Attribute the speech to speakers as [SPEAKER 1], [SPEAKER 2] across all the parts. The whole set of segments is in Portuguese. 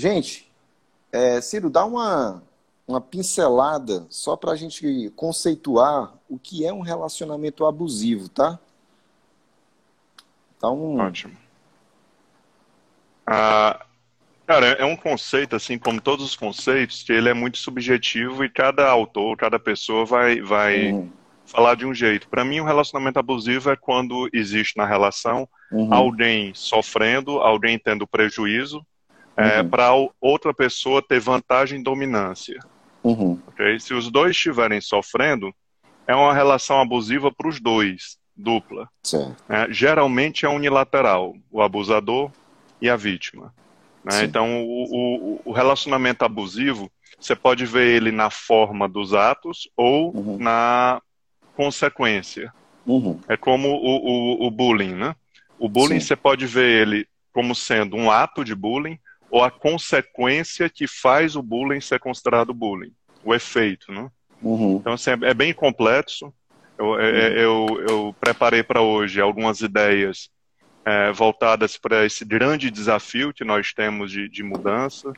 [SPEAKER 1] Gente, é, Ciro, dá uma, uma pincelada só para a gente conceituar o que é um relacionamento abusivo, tá?
[SPEAKER 2] Então... Ótimo. Ah, cara, é um conceito, assim como todos os conceitos, que ele é muito subjetivo e cada autor, cada pessoa vai, vai uhum. falar de um jeito. Para mim, um relacionamento abusivo é quando existe na relação uhum. alguém sofrendo, alguém tendo prejuízo, é, uhum. para outra pessoa ter vantagem e dominância. Uhum. Okay? Se os dois estiverem sofrendo, é uma relação abusiva para os dois, dupla. É, geralmente é unilateral, o abusador e a vítima. Né? Então, o, o, o, relacionamento abusivo, você pode ver ele na forma dos atos ou uhum. na consequência. Uhum. É como o, o, bullying, né? O bullying Sim. você pode ver ele como sendo um ato de bullying ou a consequência que faz o bullying ser considerado bullying, o efeito, né? Uhum. Então, assim, é, é bem complexo. Eu, é, é, uhum. eu, eu preparei para hoje algumas ideias é, voltadas para esse grande desafio que nós temos de, de mudança.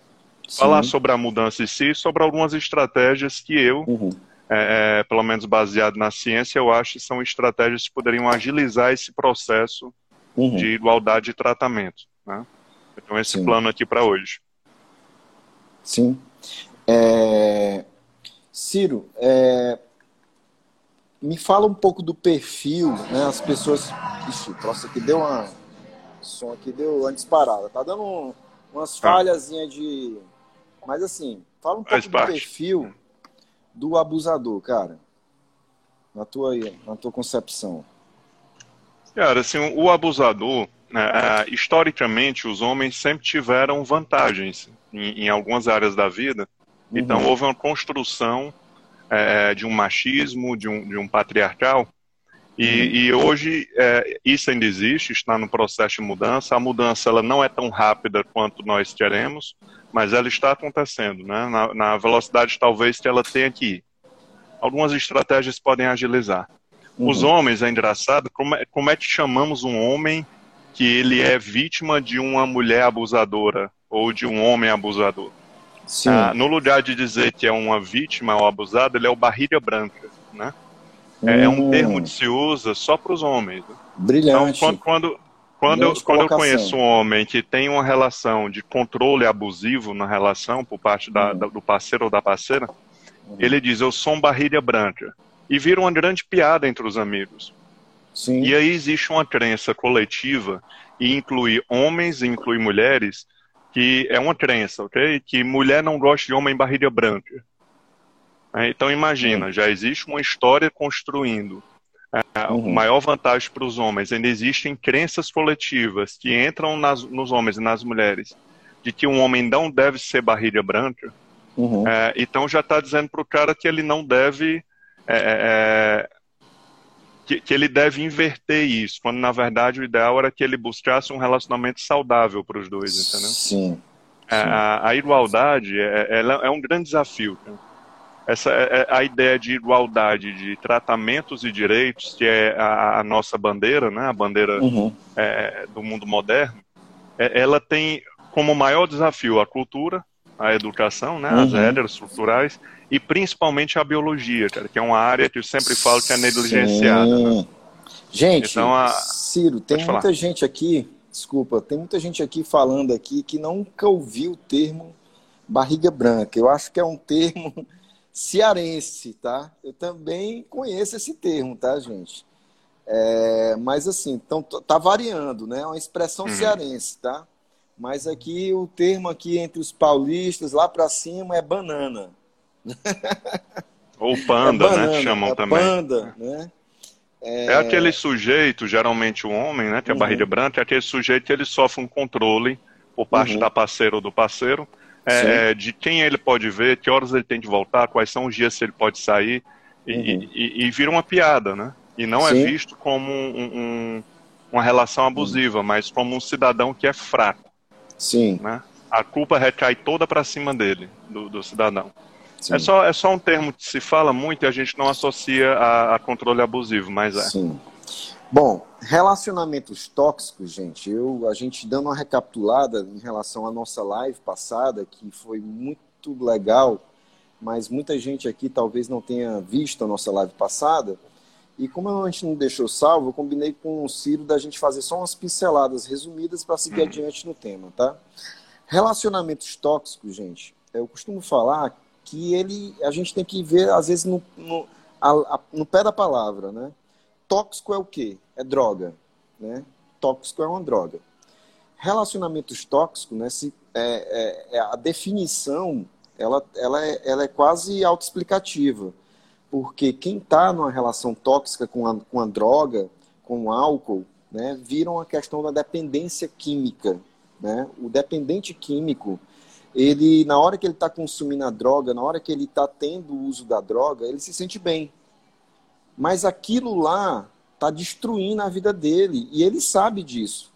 [SPEAKER 2] Sim. Falar sobre a mudança em si, sobre algumas estratégias que eu, uhum. é, pelo menos baseado na ciência, eu acho que são estratégias que poderiam agilizar esse processo uhum. de igualdade de tratamento. Né? Então, esse Sim. plano aqui para hoje.
[SPEAKER 1] Sim. É... Ciro, é... me fala um pouco do perfil, né? As pessoas. Ixi, o troço aqui deu uma. O som aqui deu uma disparada. Tá dando um... umas tá. falhazinhas de. Mas assim, fala um pouco do perfil do abusador, cara. Na tua, na tua concepção.
[SPEAKER 2] Cara, assim, o abusador, né, historicamente, os homens sempre tiveram vantagens em, em algumas áreas da vida. Uhum. Então, houve uma construção é, de um machismo, de um, de um patriarcal. E, uhum. e hoje é, isso ainda existe, está no processo de mudança. A mudança ela não é tão rápida quanto nós queremos, mas ela está acontecendo, né? na, na velocidade talvez que ela tenha que ir. Algumas estratégias podem agilizar. Uhum. Os homens, é engraçado, como é, como é que chamamos um homem que ele é vítima de uma mulher abusadora ou de um homem abusador? Ah, no lugar de dizer que é uma vítima ou abusado, ele é o barriga branca, né? É, é um hum. termo que se usa só para os homens. Né?
[SPEAKER 1] Brilhante.
[SPEAKER 2] Então, quando, quando, quando, eu, quando eu conheço um homem que tem uma relação de controle abusivo na relação por parte da, hum. da, do parceiro ou da parceira, hum. ele diz, eu sou um barriga branca e vira uma grande piada entre os amigos. Sim. E aí existe uma crença coletiva, e inclui homens e inclui mulheres, que é uma crença, ok? Que mulher não gosta de homem barriga branca. É, então imagina, já existe uma história construindo é, uhum. maior vantagem para os homens. Ainda existem crenças coletivas que entram nas, nos homens e nas mulheres de que um homem não deve ser barriga branca. Uhum. É, então já está dizendo para o cara que ele não deve é, é, é, que, que, ele deve inverter isso, quando na verdade o ideal era que ele buscasse um relacionamento saudável para os dois, entendeu?
[SPEAKER 1] Sim.
[SPEAKER 2] É, a, a, igualdade é, é, um grande desafio. Essa é, a ideia de igualdade de tratamentos e direitos, que é a, a nossa bandeira, né, a bandeira uhum. do mundo moderno, ela tem como maior desafio a cultura, a educação, né, uhum. as regras estruturais e principalmente a biologia, cara, que é uma área que eu sempre falo que é negligenciada. Né?
[SPEAKER 1] Gente, então, a... Ciro, tem Pode muita falar. gente aqui, desculpa, tem muita gente aqui falando aqui que nunca ouviu o termo barriga branca. Eu acho que é um termo cearense, tá? Eu também conheço esse termo, tá, gente? É, mas assim, então tá variando, né? É uma expressão uhum. cearense, tá? Mas aqui o termo aqui entre os paulistas lá para cima é banana.
[SPEAKER 2] Ou panda, é né, banana, né? Chamam é também.
[SPEAKER 1] Panda, né?
[SPEAKER 2] É... é... aquele sujeito, geralmente o homem, né? Que é a uhum. barriga branca, é aquele sujeito que ele sofre um controle por parte uhum. da parceira ou do parceiro, é, de quem ele pode ver, que horas ele tem de voltar, quais são os dias que ele pode sair, e, uhum. e, e vira uma piada, né? E não é Sim. é visto como um, um, uma relação abusiva, mas como um cidadão que é fraco.
[SPEAKER 1] Sim.
[SPEAKER 2] Né? A culpa recai toda para cima dele, do, do cidadão. É só, é só um termo que se fala muito e a gente não associa a, a controle abusivo, mas é.
[SPEAKER 1] Sim. Bom, relacionamentos tóxicos, gente, eu, a gente dando uma recapitulada em relação à nossa live passada, que foi muito legal, mas muita gente aqui talvez não tenha visto a nossa live passada. E como a gente não deixou salvo, eu combinei com o Ciro da gente fazer só umas pinceladas resumidas para seguir adiante no tema, tá? Relacionamentos tóxicos, gente, eu costumo falar que ele, a gente tem que ver, às vezes, no, no, a, a, no pé da palavra, né? Tóxico é o quê? É droga, né? Tóxico é uma droga. Relacionamentos tóxicos, né? Se, é, é, é a definição, ela, ela, é, ela é quase autoexplicativa. Porque quem está numa relação tóxica com a, com a droga, com o álcool, né, viram a questão da dependência química. Né? O dependente químico, ele na hora que ele está consumindo a droga, na hora que ele está tendo o uso da droga, ele se sente bem. Mas aquilo lá está destruindo a vida dele e ele sabe disso.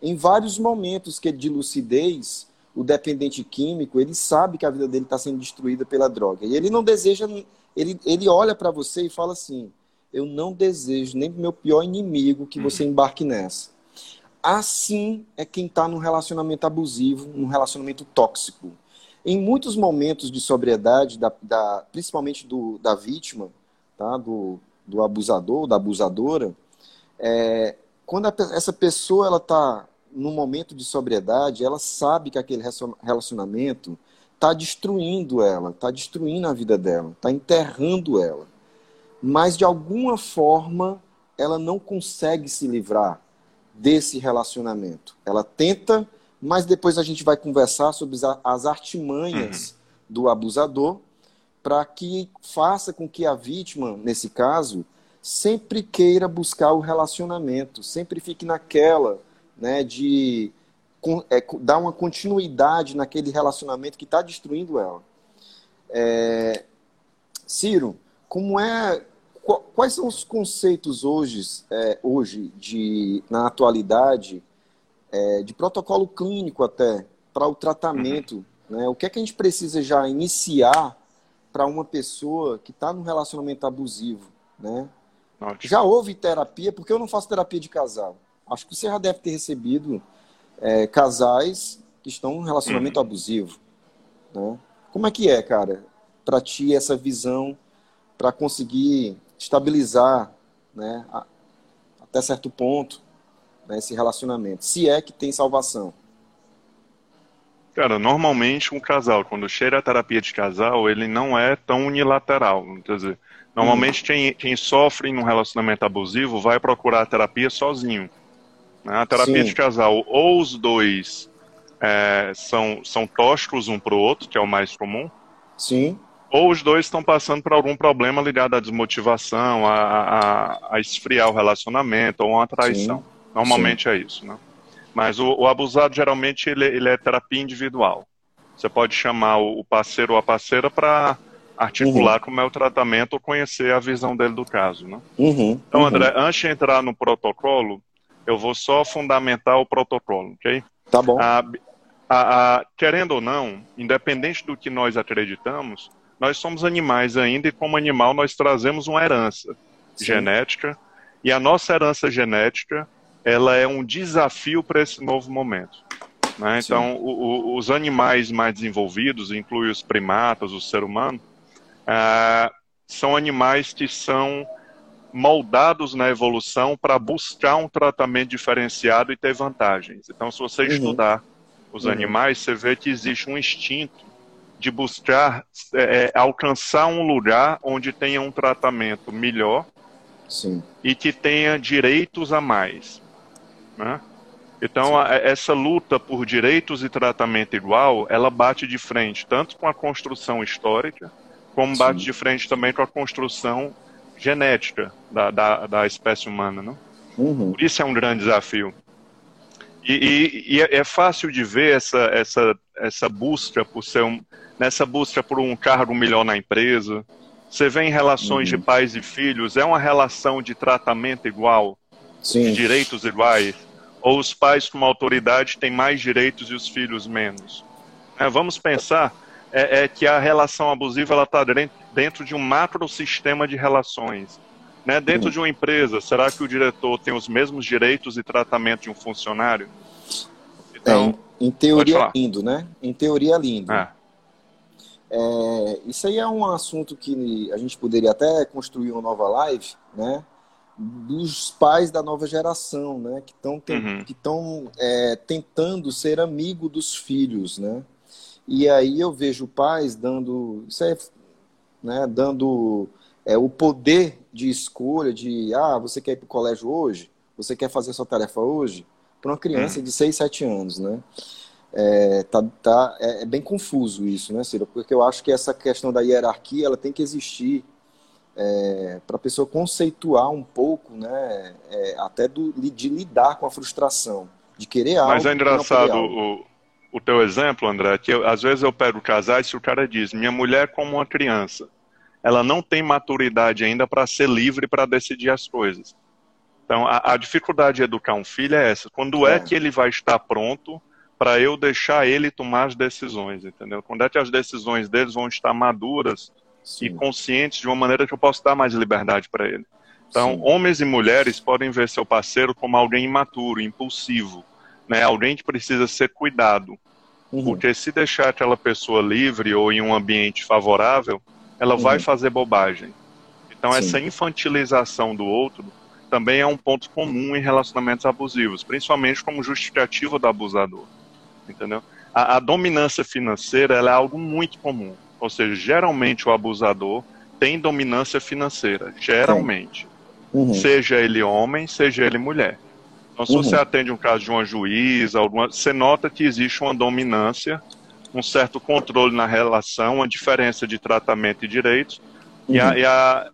[SPEAKER 1] Em vários momentos que de lucidez, o dependente químico, ele sabe que a vida dele está sendo destruída pela droga. E ele não deseja, ele, ele olha para você e fala assim: Eu não desejo nem pro meu pior inimigo que você embarque nessa. Assim é quem está num relacionamento abusivo, num relacionamento tóxico. Em muitos momentos de sobriedade, da, da, principalmente do, da vítima, tá? do, do abusador, da abusadora, é, quando a, essa pessoa ela está no momento de sobriedade, ela sabe que aquele relacionamento está destruindo ela, está destruindo a vida dela, está enterrando ela. Mas de alguma forma ela não consegue se livrar desse relacionamento. Ela tenta, mas depois a gente vai conversar sobre as artimanhas uhum. do abusador para que faça com que a vítima, nesse caso, sempre queira buscar o relacionamento, sempre fique naquela, né, de é, dar uma continuidade naquele relacionamento que está destruindo ela. É, Ciro, como é, quais são os conceitos hoje, é, hoje de, na atualidade, é, de protocolo clínico até, para o tratamento? Né? O que é que a gente precisa já iniciar para uma pessoa que está num relacionamento abusivo, né? Já houve terapia, porque eu não faço terapia de casal. Acho que você já deve ter recebido é, casais que estão num relacionamento uhum. abusivo. Né? Como é que é, cara, para ti essa visão para conseguir estabilizar, né, a, até certo ponto, né, esse relacionamento, se é que tem salvação?
[SPEAKER 2] Cara, normalmente um casal, quando chega a terapia de casal, ele não é tão unilateral. Quer dizer, normalmente quem, quem sofre num relacionamento abusivo vai procurar a terapia sozinho. Né? A terapia Sim. de casal, ou os dois é, são, são tóxicos um para o outro, que é o mais comum.
[SPEAKER 1] Sim.
[SPEAKER 2] Ou os dois estão passando por algum problema ligado à desmotivação, a, a, a esfriar o relacionamento ou uma traição. Sim. Normalmente Sim. é isso, né? Mas o, o abusado, geralmente, ele, ele, é terapia individual. Você pode chamar o parceiro ou a parceira para articular uhum. como é o tratamento ou conhecer a visão dele do caso. Né?
[SPEAKER 1] Uhum.
[SPEAKER 2] Então, André, uhum. antes de entrar no protocolo, eu vou só fundamentar o protocolo, ok?
[SPEAKER 1] Tá bom.
[SPEAKER 2] A, a, a, querendo ou não, independente do que nós acreditamos, nós somos animais ainda e como animal nós trazemos uma herança Sim. genética e a nossa herança genética ela é um desafio para esse novo momento. Né? Então, o, o, os animais mais desenvolvidos, inclui os primatas, o ser humano, uh, são animais que são moldados na evolução para buscar um tratamento diferenciado e ter vantagens. Então, se você uhum. estudar os uhum. animais, você vê que existe um instinto de buscar é, alcançar um lugar onde tenha um tratamento melhor
[SPEAKER 1] Sim.
[SPEAKER 2] e que tenha direitos a mais. Né? Então, a, essa luta por direitos e tratamento igual, ela bate de frente tanto com a construção histórica, como Sim. bate de frente também com a construção genética da, da, da espécie humana. Né?
[SPEAKER 1] Uhum.
[SPEAKER 2] Isso é um grande desafio. E, e, e, é, é fácil de ver essa, essa, essa busca por ser um, nessa busca por um cargo melhor na empresa. Você vê em relações uhum. de pais e filhos, é uma relação de tratamento igual,
[SPEAKER 1] Sim.
[SPEAKER 2] de direitos iguais ou os pais com autoridade têm mais direitos e os filhos menos. É, vamos pensar é, é, que a relação abusiva está dentro de um macro sistema de relações. Né? Dentro de uma empresa, será que o diretor tem os mesmos direitos e tratamento de um funcionário?
[SPEAKER 1] Então, é, em, em, teoria é lindo, né? Em teoria é lindo. É. É, isso aí é um assunto que a gente poderia até construir uma nova live, né? Dos pais da nova geração, né? Que estão uhum. que é, tentando ser amigo dos filhos, né? E aí eu vejo pais dando, isso é, né? Dando é, o poder de escolha de, ah, você quer ir para o colégio hoje? Você quer fazer sua tarefa hoje? Para uma criança uhum. de 6, 7 anos, né? É, tá, tá, é, é, bem confuso isso, né, Ciro? Porque eu acho que essa questão da hierarquia ela tem que existir é, para a pessoa conceituar um pouco, né, é, até do, de lidar com a frustração, de querer algo.
[SPEAKER 2] Mas é engraçado o, o teu exemplo, André, que eu, às vezes eu pego casais e o cara diz: minha mulher é como uma criança, ela não tem maturidade ainda para ser livre para decidir as coisas. Então, a, a, dificuldade de educar um filho é essa. Quando é, é que ele vai estar pronto para eu deixar ele tomar as decisões, entendeu? Quando é que as decisões deles vão estar maduras Sim. e conscientes de uma maneira que eu posso dar mais liberdade para ele. Então, Sim. homens e mulheres podem ver seu parceiro como alguém imaturo, impulsivo, né? Alguém que precisa ser cuidado. Uhum. Porque se deixar aquela pessoa livre ou em um ambiente favorável, ela uhum. vai fazer bobagem. Então, Sim. essa infantilização do outro também é um ponto comum em relacionamentos abusivos, principalmente como justificativa do abusador entendeu? A, a dominância financeira é algo muito comum. Ou seja, geralmente o abusador tem dominância financeira, geralmente. Uhum. Seja ele homem, seja ele mulher. Então, se uhum. você atende um caso de uma juíza, alguma, você nota que existe uma dominância, um certo controle na relação, uma diferença de tratamento e direitos. Uhum. E, a, e, a,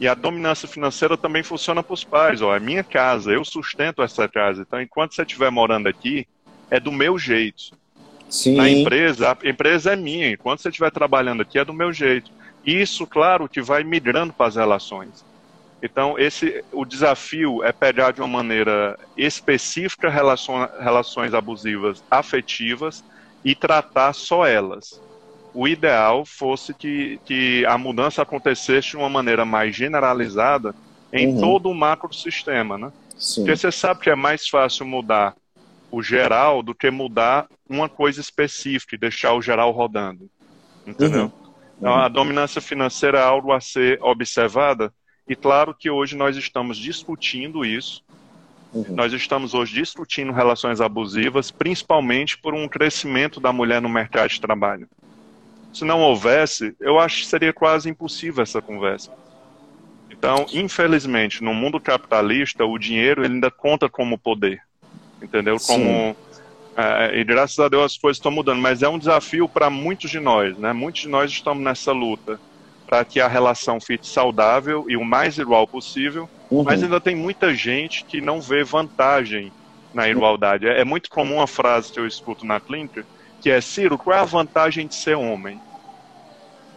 [SPEAKER 2] e, a, dominância financeira também funciona para os pais. Ó, é minha casa, eu sustento essa casa. Então, enquanto você estiver morando aqui, é do meu jeito. Sim. Na empresa, a empresa é minha. Enquanto você estiver trabalhando aqui, é do meu jeito. Isso, claro, que vai migrando para as relações. Então, esse, o desafio é pegar de uma maneira específica relações, relações abusivas afetivas e tratar só elas. O ideal fosse que, que a mudança acontecesse de uma maneira mais generalizada em uhum. todo o macrosistema, né? Sim. Porque você sabe que é mais fácil mudar o geral do que mudar uma coisa específica e deixar o geral rodando. Entendeu? Uhum. Então, a dominância financeira é algo a ser observada, e claro que hoje nós estamos discutindo isso. Uhum. Nós estamos hoje discutindo relações abusivas, principalmente por um crescimento da mulher no mercado de trabalho. Se não houvesse, eu acho que seria quase impossível essa conversa. Então, infelizmente, no mundo capitalista, o dinheiro ele ainda conta como poder entendeu? Como é, e graças a Deus as coisas estão mudando, mas é um desafio para muitos de nós, né? Muitos de nós estamos nessa luta para que a relação fique saudável e o mais igual possível, uhum. mas ainda tem muita gente que não vê vantagem na igualdade. É, é, muito comum a frase que eu escuto na clínica, que é, Ciro, qual é a vantagem de ser homem?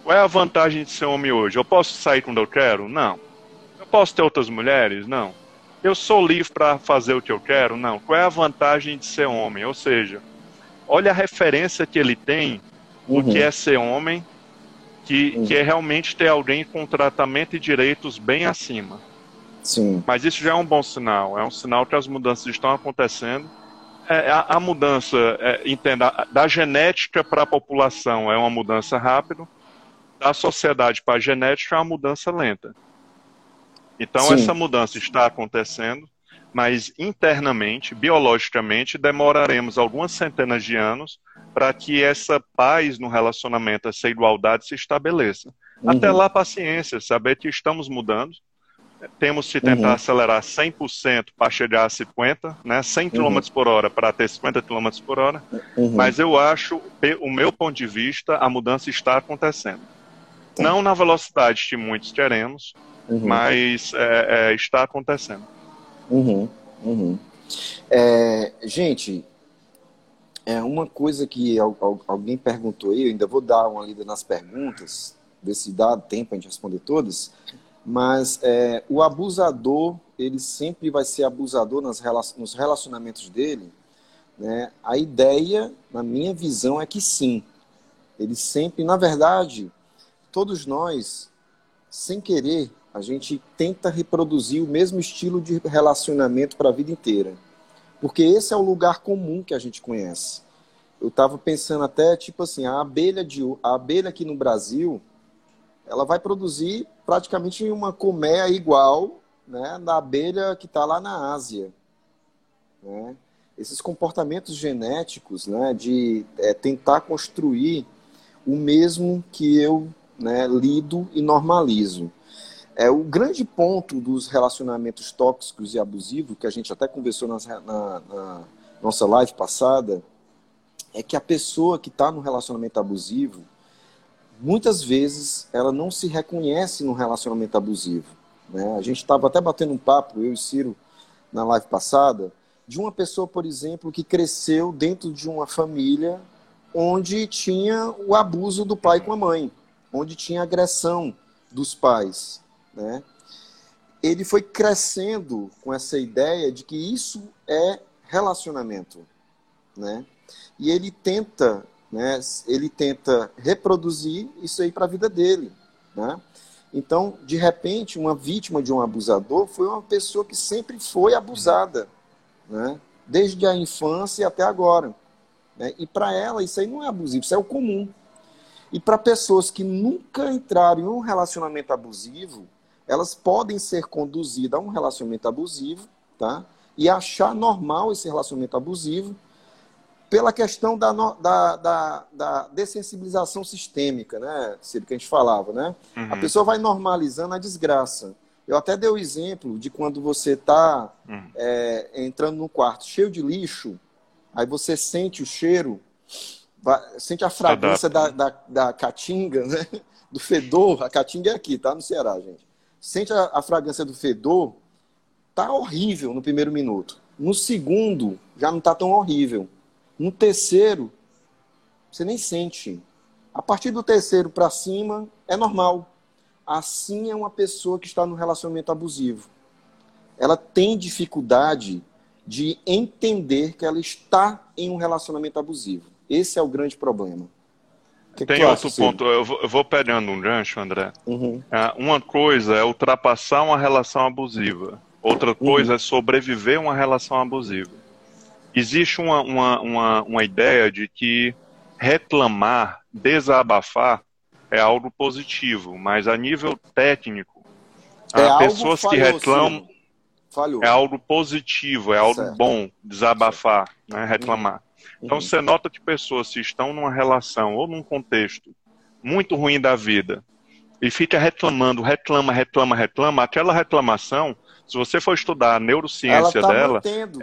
[SPEAKER 2] Qual é a vantagem de ser homem hoje? Eu posso sair quando eu quero? Não. Eu posso ter outras mulheres? Não eu sou livre para fazer o que eu quero? Não. Qual é a vantagem de ser homem? Ou seja, olha a referência que ele tem do uhum. que é ser homem, que, que é realmente ter alguém com tratamento e direitos bem acima. Sim. Mas isso já é um bom sinal, é um sinal que as mudanças estão acontecendo. É, a, a, mudança, é, entenda, da genética para a população é uma mudança rápida, da sociedade para a genética é uma mudança lenta. Então, Sim. essa mudança está acontecendo, mas internamente, biologicamente, demoraremos algumas centenas de anos para que essa paz no relacionamento, essa igualdade se estabeleça. Uhum. Até lá, paciência, saber que estamos mudando. Temos que tentar uhum. acelerar 100% para chegar a 50%, né? 100 km uhum. por hora para ter 50 km por hora. Uhum. Mas eu acho, o meu ponto de vista, a mudança está acontecendo. Não na velocidade que muitos queremos, uhum. mas é, é, está acontecendo.
[SPEAKER 1] Uhum. Uhum. É, gente, é uma coisa que alguém perguntou aí, eu ainda vou dar uma lida nas perguntas, ver se dá tempo a gente responder todas, mas é, o abusador, ele sempre vai ser abusador nas, nos relacionamentos dele, né? A ideia, na minha visão, é que sim. Ele sempre, na verdade, todos nós, sem querer, a gente tenta reproduzir o mesmo estilo de relacionamento para a vida inteira. Porque esse é o lugar comum que a gente conhece. Eu estava pensando até, tipo assim, a abelha, de, a abelha aqui no Brasil, ela vai produzir praticamente uma colmeia igual né, da abelha que está lá na Ásia. Né? Esses comportamentos genéticos né, de é, tentar construir o mesmo que eu né, lido e normalizo. É, o grande ponto dos relacionamentos tóxicos e abusivos, que a gente até conversou na, na, na nossa live passada, é que a pessoa que está no relacionamento abusivo, muitas vezes ela não se reconhece no relacionamento abusivo. Né? A gente estava até batendo um papo, eu e Ciro, na live passada, de uma pessoa, por exemplo, que cresceu dentro de uma família onde tinha o abuso do pai com a mãe, onde tinha agressão dos pais. Né? Ele foi crescendo com essa ideia de que isso é relacionamento. Né? E ele tenta, né, ele tenta reproduzir isso aí para a vida dele. Né? Então, de repente, uma vítima de um abusador foi uma pessoa que sempre foi abusada, né? desde a infância até agora. Né? E para ela, isso aí não é abusivo, isso é o comum. E para pessoas que nunca entraram em um relacionamento abusivo, elas podem ser conduzidas a um relacionamento abusivo, tá? E achar normal esse relacionamento abusivo pela questão da, da, da, da dessensibilização sistêmica, né, Ciro, que a gente falava, né? Uhum. A pessoa vai normalizando a desgraça. Eu até dei o exemplo de quando você está uhum. é, entrando no quarto cheio de lixo, aí você sente o cheiro, sente a fragrância da, da, da caatinga, né? do fedor. A caatinga é aqui, tá? No Ceará, gente. Sente a, a fragrância do fedor, tá horrível no primeiro minuto. No segundo, já não tá tão horrível. No terceiro, você nem sente. A partir do terceiro para cima, é normal. Assim é uma pessoa que está no relacionamento abusivo. Ela tem dificuldade de entender que ela está em um relacionamento abusivo. Esse é o grande problema.
[SPEAKER 2] Que tem que outro acha, ponto, eu vou, eu vou, pegando um gancho, André. Uhum. É, uma coisa é ultrapassar uma relação abusiva, outra coisa uhum. é sobreviver a uma relação abusiva existe uma, uma, uma, uma ideia de que reclamar, desabafar é algo positivo, mas a nível técnico, é pessoas que reclamam é algo positivo, é algo certo. bom desabafar, né, reclamar. Uhum. Então uhum. você nota que pessoas que estão numa relação ou num contexto muito ruim da vida e fica reclamando, reclama, reclama, reclama, aquela reclamação, se você for estudar a neurociência
[SPEAKER 1] tá
[SPEAKER 2] dela,
[SPEAKER 1] mantendo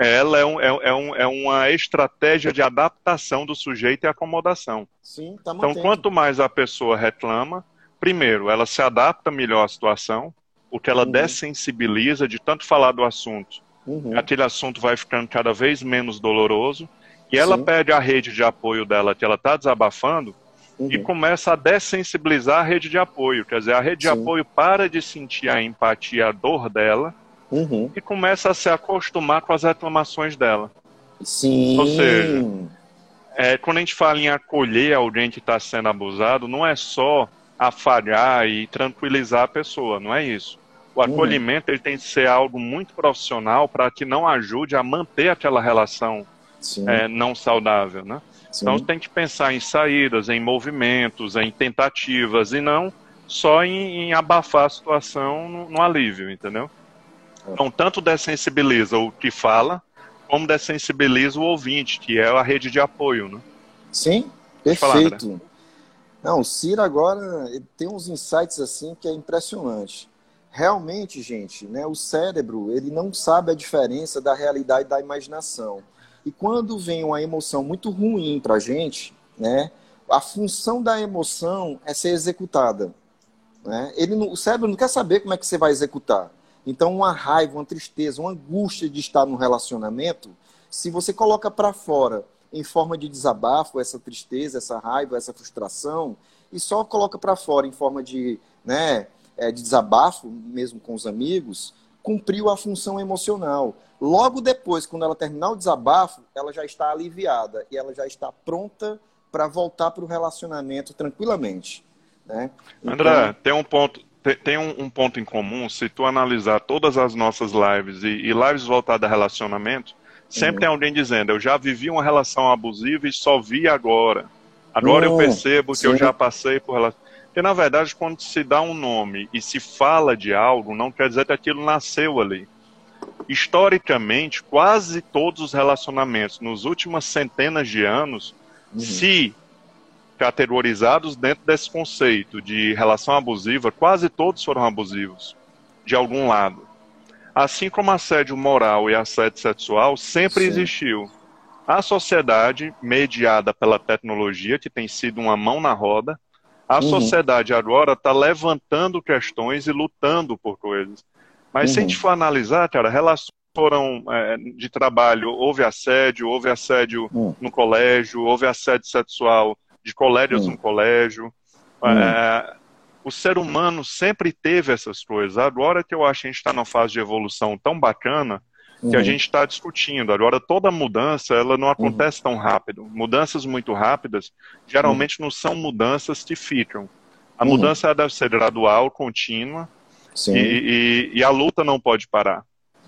[SPEAKER 2] ela é, um, é, é, um, é, uma estratégia de adaptação do sujeito e acomodação.
[SPEAKER 1] Sim, tá
[SPEAKER 2] então, quanto mais a pessoa reclama, primeiro, ela se adapta melhor à situação, o que ela uhum. dessensibiliza de tanto falar do assunto. Uhum. Aquele assunto vai ficando cada vez menos doloroso, e ela Sim. pede a rede de apoio dela, que ela está desabafando, uhum. e começa a dessensibilizar a rede de apoio. Quer dizer, a rede Sim. de apoio para de sentir a empatia, a dor dela, uhum. e começa a se acostumar com as reclamações dela.
[SPEAKER 1] Sim.
[SPEAKER 2] Ou seja, é, quando a gente fala em acolher alguém que está sendo abusado, não é só afalhar e tranquilizar a pessoa, não é isso. O uhum. acolhimento uhum. ele tem que ser algo muito profissional para que não ajude a manter aquela relação é, não saudável, né? Sim. Então tem que pensar em saídas, em movimentos, em tentativas e não só em, em abafar a situação no, no alívio, entendeu? Então, tanto dessensibiliza o que fala, como dessensibiliza o ouvinte, que é a rede de apoio, né?
[SPEAKER 1] Sim, perfeito. Falar, Não, o Ciro agora tem uns insights assim que é impressionante. Realmente, gente, né, o cérebro ele não sabe a diferença da realidade da imaginação. E quando vem uma emoção muito ruim para a gente, né, a função da emoção é ser executada. Né? Ele não, o cérebro não quer saber como é que você vai executar. Então, uma raiva, uma tristeza, uma angústia de estar num relacionamento, se você coloca para fora em forma de desabafo essa tristeza, essa raiva, essa frustração, e só coloca para fora em forma de, né, é, de desabafo, mesmo com os amigos, cumpriu a função emocional. Logo depois, quando ela terminar o desabafo, ela já está aliviada e ela já está pronta para voltar para o relacionamento tranquilamente. Né?
[SPEAKER 2] Então... André, tem um ponto, tem um, um, ponto em comum, se tu analisar todas as nossas lives e, e lives voltadas a relacionamento, sempre uhum. tem alguém dizendo, eu já vivi uma relação abusiva e só vi agora. Agora uhum. eu percebo que Sim. eu já passei por relação. Porque, na verdade, quando se dá um nome e se fala de algo, não quer dizer que aquilo nasceu ali. Historicamente, quase todos os relacionamentos nos últimos centenas de anos, uhum. se categorizados dentro desse conceito de relação abusiva, quase todos foram abusivos, de algum lado. Assim como assédio moral e assédio sexual sempre Sim. existiu. A sociedade, mediada pela tecnologia, que tem sido uma mão na roda, a uhum. sociedade agora está levantando questões e lutando por coisas. Mas uhum. se a gente uhum. for analisar, cara, relações foram é, de trabalho, houve assédio, houve assédio uhum. no colégio, houve assédio sexual de colégios hum. no colégio. Hum. É, o ser humano sempre teve essas coisas. Agora que eu acho que a gente está numa fase de evolução tão bacana que uhum. a gente está discutindo. Agora, toda mudança, ela não acontece uhum. tão rápido. Mudanças muito rápidas, geralmente uhum. não são mudanças que ficam. A uhum. mudança deve ser gradual, contínua, e, e, e, a luta não pode parar.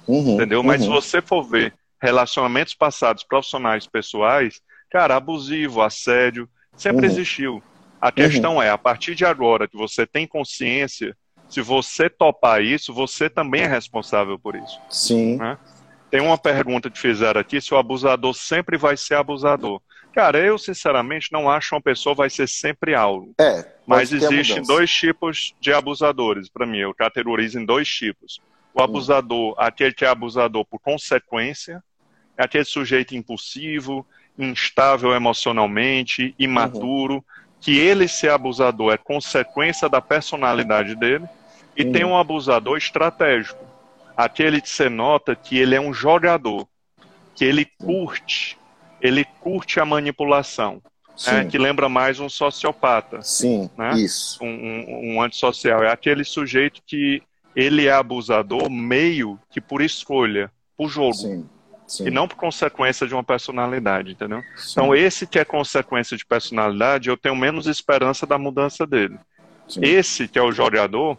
[SPEAKER 2] Uhum. Entendeu? Mas se uhum. você for ver relacionamentos passados, profissionais, pessoais, cara, abusivo, assédio, Sempre uhum. existiu. A questão uhum. é, a partir de agora que você tem consciência, se você topar isso, você também é responsável por isso.
[SPEAKER 1] Sim. Né?
[SPEAKER 2] Tem uma pergunta que fizeram aqui, se o abusador sempre vai ser abusador. Cara, eu sinceramente não acho que uma pessoa vai ser sempre algo.
[SPEAKER 1] É.
[SPEAKER 2] Mas existem dois tipos de abusadores, para mim. Eu categorizo em dois tipos. O hum. abusador, aquele que é abusador por consequência, é aquele sujeito impulsivo, instável emocionalmente, imaturo, uhum. que ele ser abusador é consequência da personalidade dele, e uhum. tem um abusador estratégico, aquele que você nota que ele é um jogador, que ele curte, ele curte a manipulação. Né, que lembra mais um sociopata.
[SPEAKER 1] Sim,
[SPEAKER 2] né?
[SPEAKER 1] isso.
[SPEAKER 2] Um, um, um antissocial. É aquele sujeito que ele é abusador meio que por escolha, por jogo. Sim. Sim. e não por consequência de uma personalidade, entendeu? Sim. Então, esse que é consequência de personalidade, eu tenho menos esperança da mudança dele. Esse que é o jogador,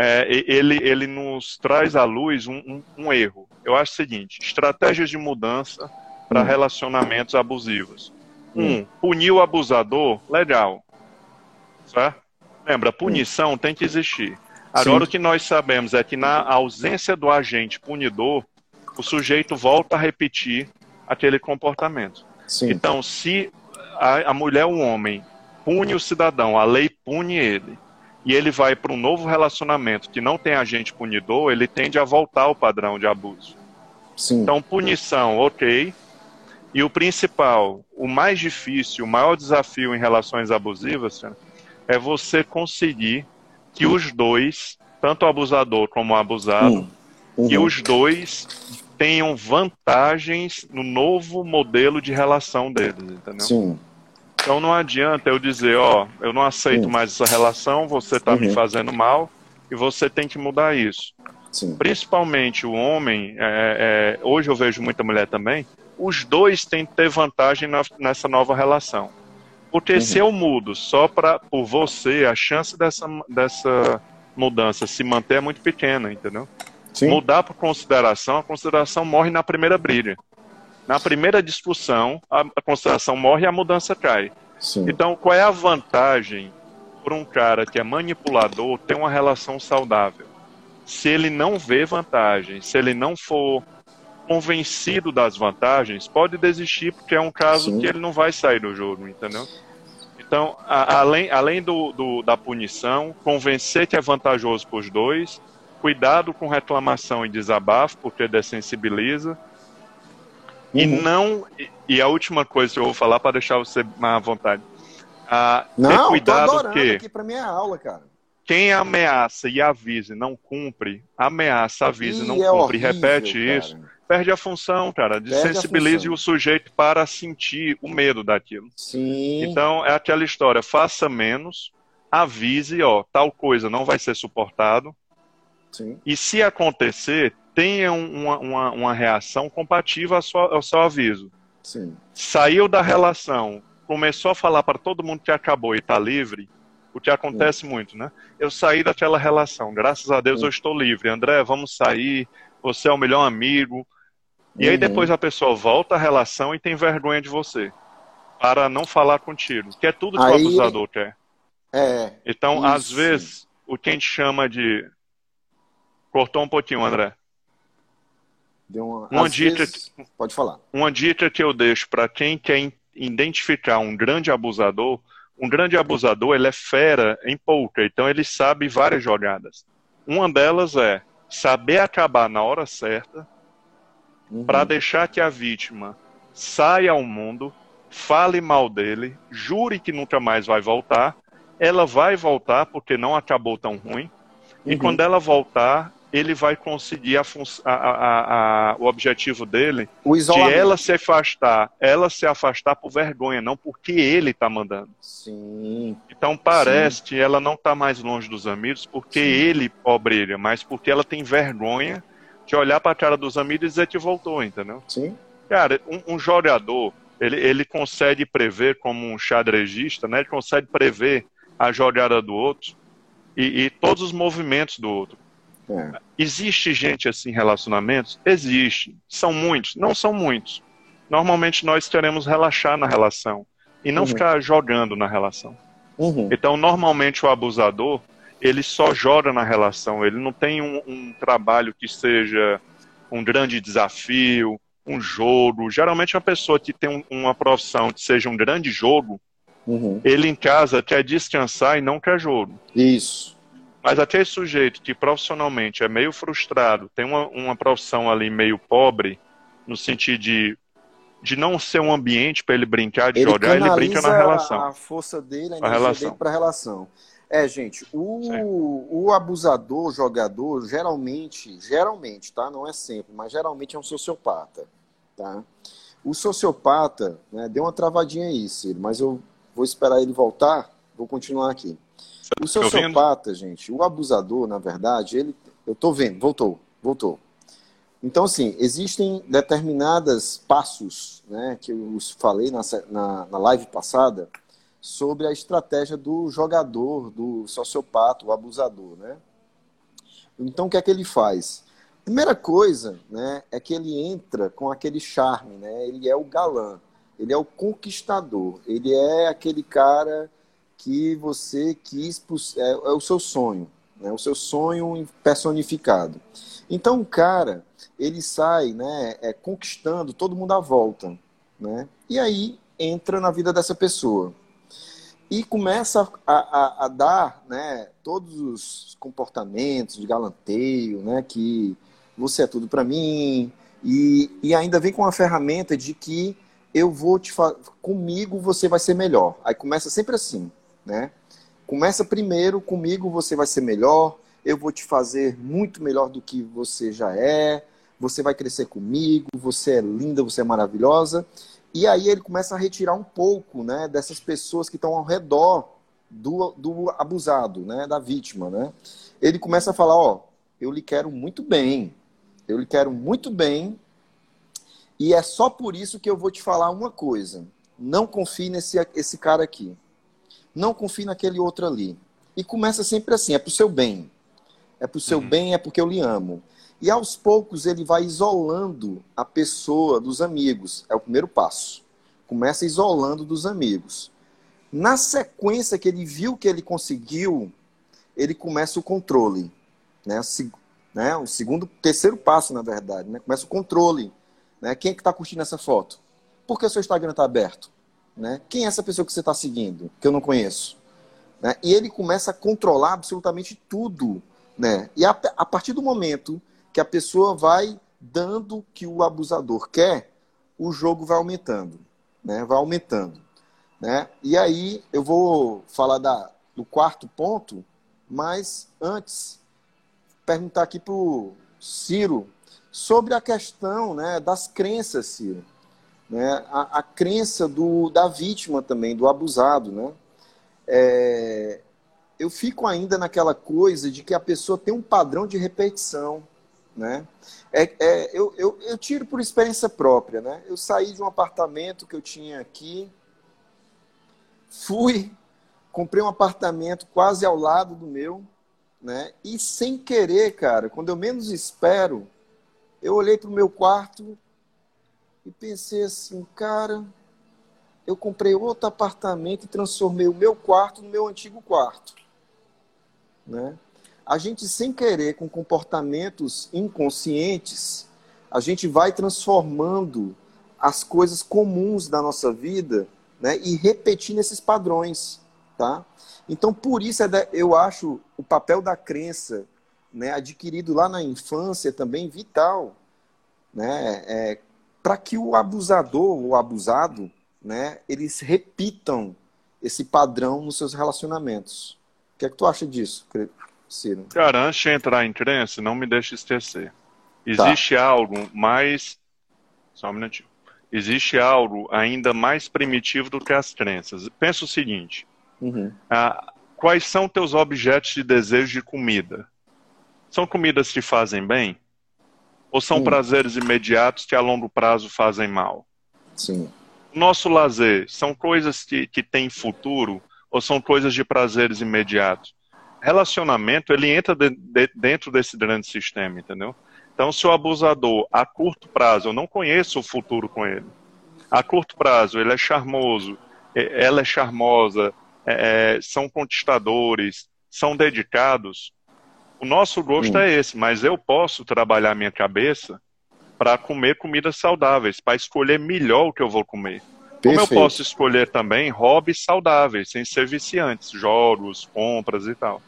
[SPEAKER 2] é, ele, ele nos traz à luz um, um, um, erro. Eu acho o seguinte: estratégias de mudança para hum. relacionamentos abusivos. Hum. Um, punir o abusador, legal. Certo? Lembra, punição hum. tem que existir. Agora, Sim. o que nós sabemos é que na ausência do agente punidor, o sujeito volta a repetir aquele comportamento. Sim. Então, se a, a mulher ou o homem pune o cidadão, a lei pune ele, e ele vai para um novo relacionamento que não tem agente punidor, ele tende a voltar ao padrão de abuso. Sim. Então, punição, ok. E o principal, o mais difícil, o maior desafio em relações abusivas é você conseguir que os dois, tanto o abusador como o abusado, uhum. Uhum. que os dois tenham vantagens no novo modelo de relação deles, entendeu?
[SPEAKER 1] Sim.
[SPEAKER 2] Então não adianta eu dizer, ó, eu não aceito Sim. mais essa relação, você está uhum. me fazendo mal e você tem que mudar isso. Sim. Principalmente o homem, é, é, hoje eu vejo muita mulher também, os dois têm que ter vantagem na, nessa nova relação. Porque uhum. se eu mudo só pra, por você, a chance dessa, dessa mudança se manter é muito pequena, entendeu? Sim. Mudar por consideração, a consideração morre na primeira briga. Na primeira discussão, a, a consideração morre e a mudança cai. Sim. Então, qual é a vantagem para um cara que é manipulador ter uma relação saudável? Se ele não vê vantagem, se ele não for convencido das vantagens, pode desistir porque é um caso Sim. que ele não vai sair do jogo, entendeu? Então, a, além, além do, do, da punição, convencer que é vantajoso para os dois Cuidado com reclamação e desabafo, porque dessensibiliza. Uhum. E não. E a última coisa que eu vou falar para deixar você à vontade. Ah,
[SPEAKER 1] não, ter cuidado tô que aqui para mim é aula, cara.
[SPEAKER 2] Quem ameaça e avisa e não cumpre, ameaça, avisa e não é cumpre, horrível, repete cara. isso, perde a função, cara. Desensibilize o sujeito para sentir o medo daquilo.
[SPEAKER 1] Sim.
[SPEAKER 2] Então, é aquela história, faça menos, avise, ó, tal coisa não vai ser suportado, Sim. E se acontecer, tenha uma, uma, uma reação compatível ao seu, ao seu aviso.
[SPEAKER 1] Sim.
[SPEAKER 2] Saiu da relação, começou a falar para todo mundo que acabou e está livre, o que acontece uhum. muito, né? Eu saí daquela relação, graças a Deus uhum. eu estou livre. André, vamos sair, você é o melhor amigo. E aí uhum. depois a pessoa volta à relação e tem vergonha de você. Para não falar contigo. Que é tudo que aí... o abusador quer.
[SPEAKER 1] É.
[SPEAKER 2] Então, isso. às vezes, o que a gente chama de. Cortou um pouquinho, André.
[SPEAKER 1] Deu uma, uma dica, vezes... Pode falar.
[SPEAKER 2] Uma dica que eu deixo para quem quer identificar um grande abusador. Um grande abusador, ele é fera em poker, então ele sabe várias jogadas. Uma delas é saber acabar na hora certa, uhum. para deixar que a vítima saia ao mundo, fale mal dele, jure que nunca mais vai voltar. Ela vai voltar porque não acabou tão ruim. Uhum. E quando ela voltar, ele vai conseguir a, a, a, o objetivo dele
[SPEAKER 1] o
[SPEAKER 2] de ela se afastar, ela se afastar por vergonha, não porque ele está mandando.
[SPEAKER 1] Sim.
[SPEAKER 2] Então parece Sim. que ela não está mais longe dos amigos porque Sim. ele brilha, mas porque ela tem vergonha de olhar para a cara dos amigos e dizer que voltou, entendeu?
[SPEAKER 1] Sim.
[SPEAKER 2] Cara, um, um jogador, ele, ele consegue prever como um xadrezista, né? Ele consegue prever a jogada do outro e, e todos os movimentos do outro. É. Existe gente assim em relacionamentos? Existe. São muitos? Não são muitos. Normalmente nós queremos relaxar na relação e não uhum. ficar jogando na relação. Uhum. Então, normalmente o abusador, ele só joga na relação, ele não tem um, um trabalho que seja um grande desafio, um jogo. Geralmente, uma pessoa que tem um, uma profissão que seja um grande jogo, uhum. ele em casa quer descansar e não quer jogo.
[SPEAKER 1] Isso.
[SPEAKER 2] Mas aquele sujeito que profissionalmente é meio frustrado, tem uma, uma profissão ali meio pobre, no sentido de, de não ser um ambiente para ele brincar, de ele jogar, ele brinca na relação.
[SPEAKER 1] A força dele, a, a relação. para a relação. É, gente, o, o abusador, o jogador, geralmente, geralmente, tá? Não é sempre, mas geralmente é um sociopata, tá? O sociopata, né, deu uma travadinha aí, Ciro, mas eu vou esperar ele voltar, vou continuar aqui. O sociopata, gente, o abusador, na verdade, ele. Eu tô vendo, voltou, voltou. Então, assim, existem determinados passos, né, que eu falei na, na, na live passada, sobre a estratégia do jogador, do sociopata, o abusador, né? Então, o que é que ele faz? Primeira coisa, né, é que ele entra com aquele charme, né? Ele é o galã, ele é o conquistador, ele é aquele cara que você quis, é, é o seu sonho, né? o seu sonho personificado. Então o cara, ele sai né, é, conquistando todo mundo à volta. Né? E aí entra na vida dessa pessoa. E começa a, a, a dar né, todos os comportamentos de galanteio, né, que você é tudo para mim, e, e ainda vem com a ferramenta de que eu vou te comigo você vai ser melhor. Aí começa sempre assim né? Começa primeiro comigo, você vai ser melhor, eu vou te fazer muito melhor do que você já é, você vai crescer comigo, você é linda, você é maravilhosa. E aí ele começa a retirar um pouco, né, dessas pessoas que estão ao redor do, do abusado, né, da vítima, né? Ele começa a falar, ó, eu lhe quero muito bem, eu lhe quero muito bem, e é só por isso que eu vou te falar uma coisa. Não confie nesse esse cara aqui. Não confie naquele outro ali. E começa sempre assim: é para o seu bem. É para o seu uhum. bem, é porque eu lhe amo. E aos poucos ele vai isolando a pessoa dos amigos. É o primeiro passo. Começa isolando dos amigos. Na sequência que ele viu que ele conseguiu, ele começa o controle. Né? né? O segundo, terceiro passo, na verdade. Né? Começa o controle. Né? Quem é que está curtindo essa foto? Por que o seu Instagram está aberto? Né? Quem é essa pessoa que você está seguindo, que eu não conheço? Né? E ele começa a controlar absolutamente tudo. Né? E a, a partir do momento que a pessoa vai dando o que o abusador quer, o jogo vai aumentando. Né? Vai aumentando. Né? E aí eu vou falar da, do quarto ponto, mas antes, perguntar aqui para o Ciro sobre a questão né, das crenças, Ciro né, a, a crença do, da vítima também, do abusado. Né? É, eu fico ainda naquela coisa de que a pessoa tem um padrão de repetição. Né? É, é, eu, eu, eu tiro por experiência própria. Né? Eu saí de um apartamento que eu tinha aqui, fui comprei um apartamento quase ao lado do meu, né? E sem querer, cara, quando eu menos espero, eu olhei para o meu quarto e pensei assim, cara, eu comprei outro apartamento e transformei o meu quarto no meu antigo quarto, né? A gente sem querer, com comportamentos inconscientes, a gente vai transformando as coisas comuns da nossa vida, né? E repetindo esses padrões, tá? Então, por isso, é eu acho o papel da crença né, adquirido lá na infância também vital, né, é, para que o abusador ou abusado, né, eles repitam esse padrão nos seus relacionamentos. O que é que tu acha disso, Ciro?
[SPEAKER 2] Cara, antes de entrar em crença, não me deixe esquecer. Tá. Existe tá. algo mais... Só um minutinho. Existe algo ainda mais primitivo do que as crenças. Pensa o seguinte, Uhum. Ah, quais são teus objetos de desejo de comida? São comidas que te fazem bem? Ou são Sim. prazeres imediatos que a longo prazo fazem mal?
[SPEAKER 1] Sim.
[SPEAKER 2] Nosso lazer são coisas que, que têm futuro ou são coisas de prazeres imediatos? Relacionamento, ele entra de, de, dentro desse grande sistema, entendeu? Então, se o abusador, a curto prazo, eu não conheço o futuro com ele. A curto prazo, ele é charmoso, ela é charmosa, é, é, são conquistadores, são dedicados. O nosso gosto hum. é esse, mas eu posso trabalhar minha cabeça para comer comidas saudáveis, para escolher melhor o que eu vou comer. Perfeito. Como eu posso escolher também hobbies saudáveis, sem ser viciantes, jogos, compras e tal.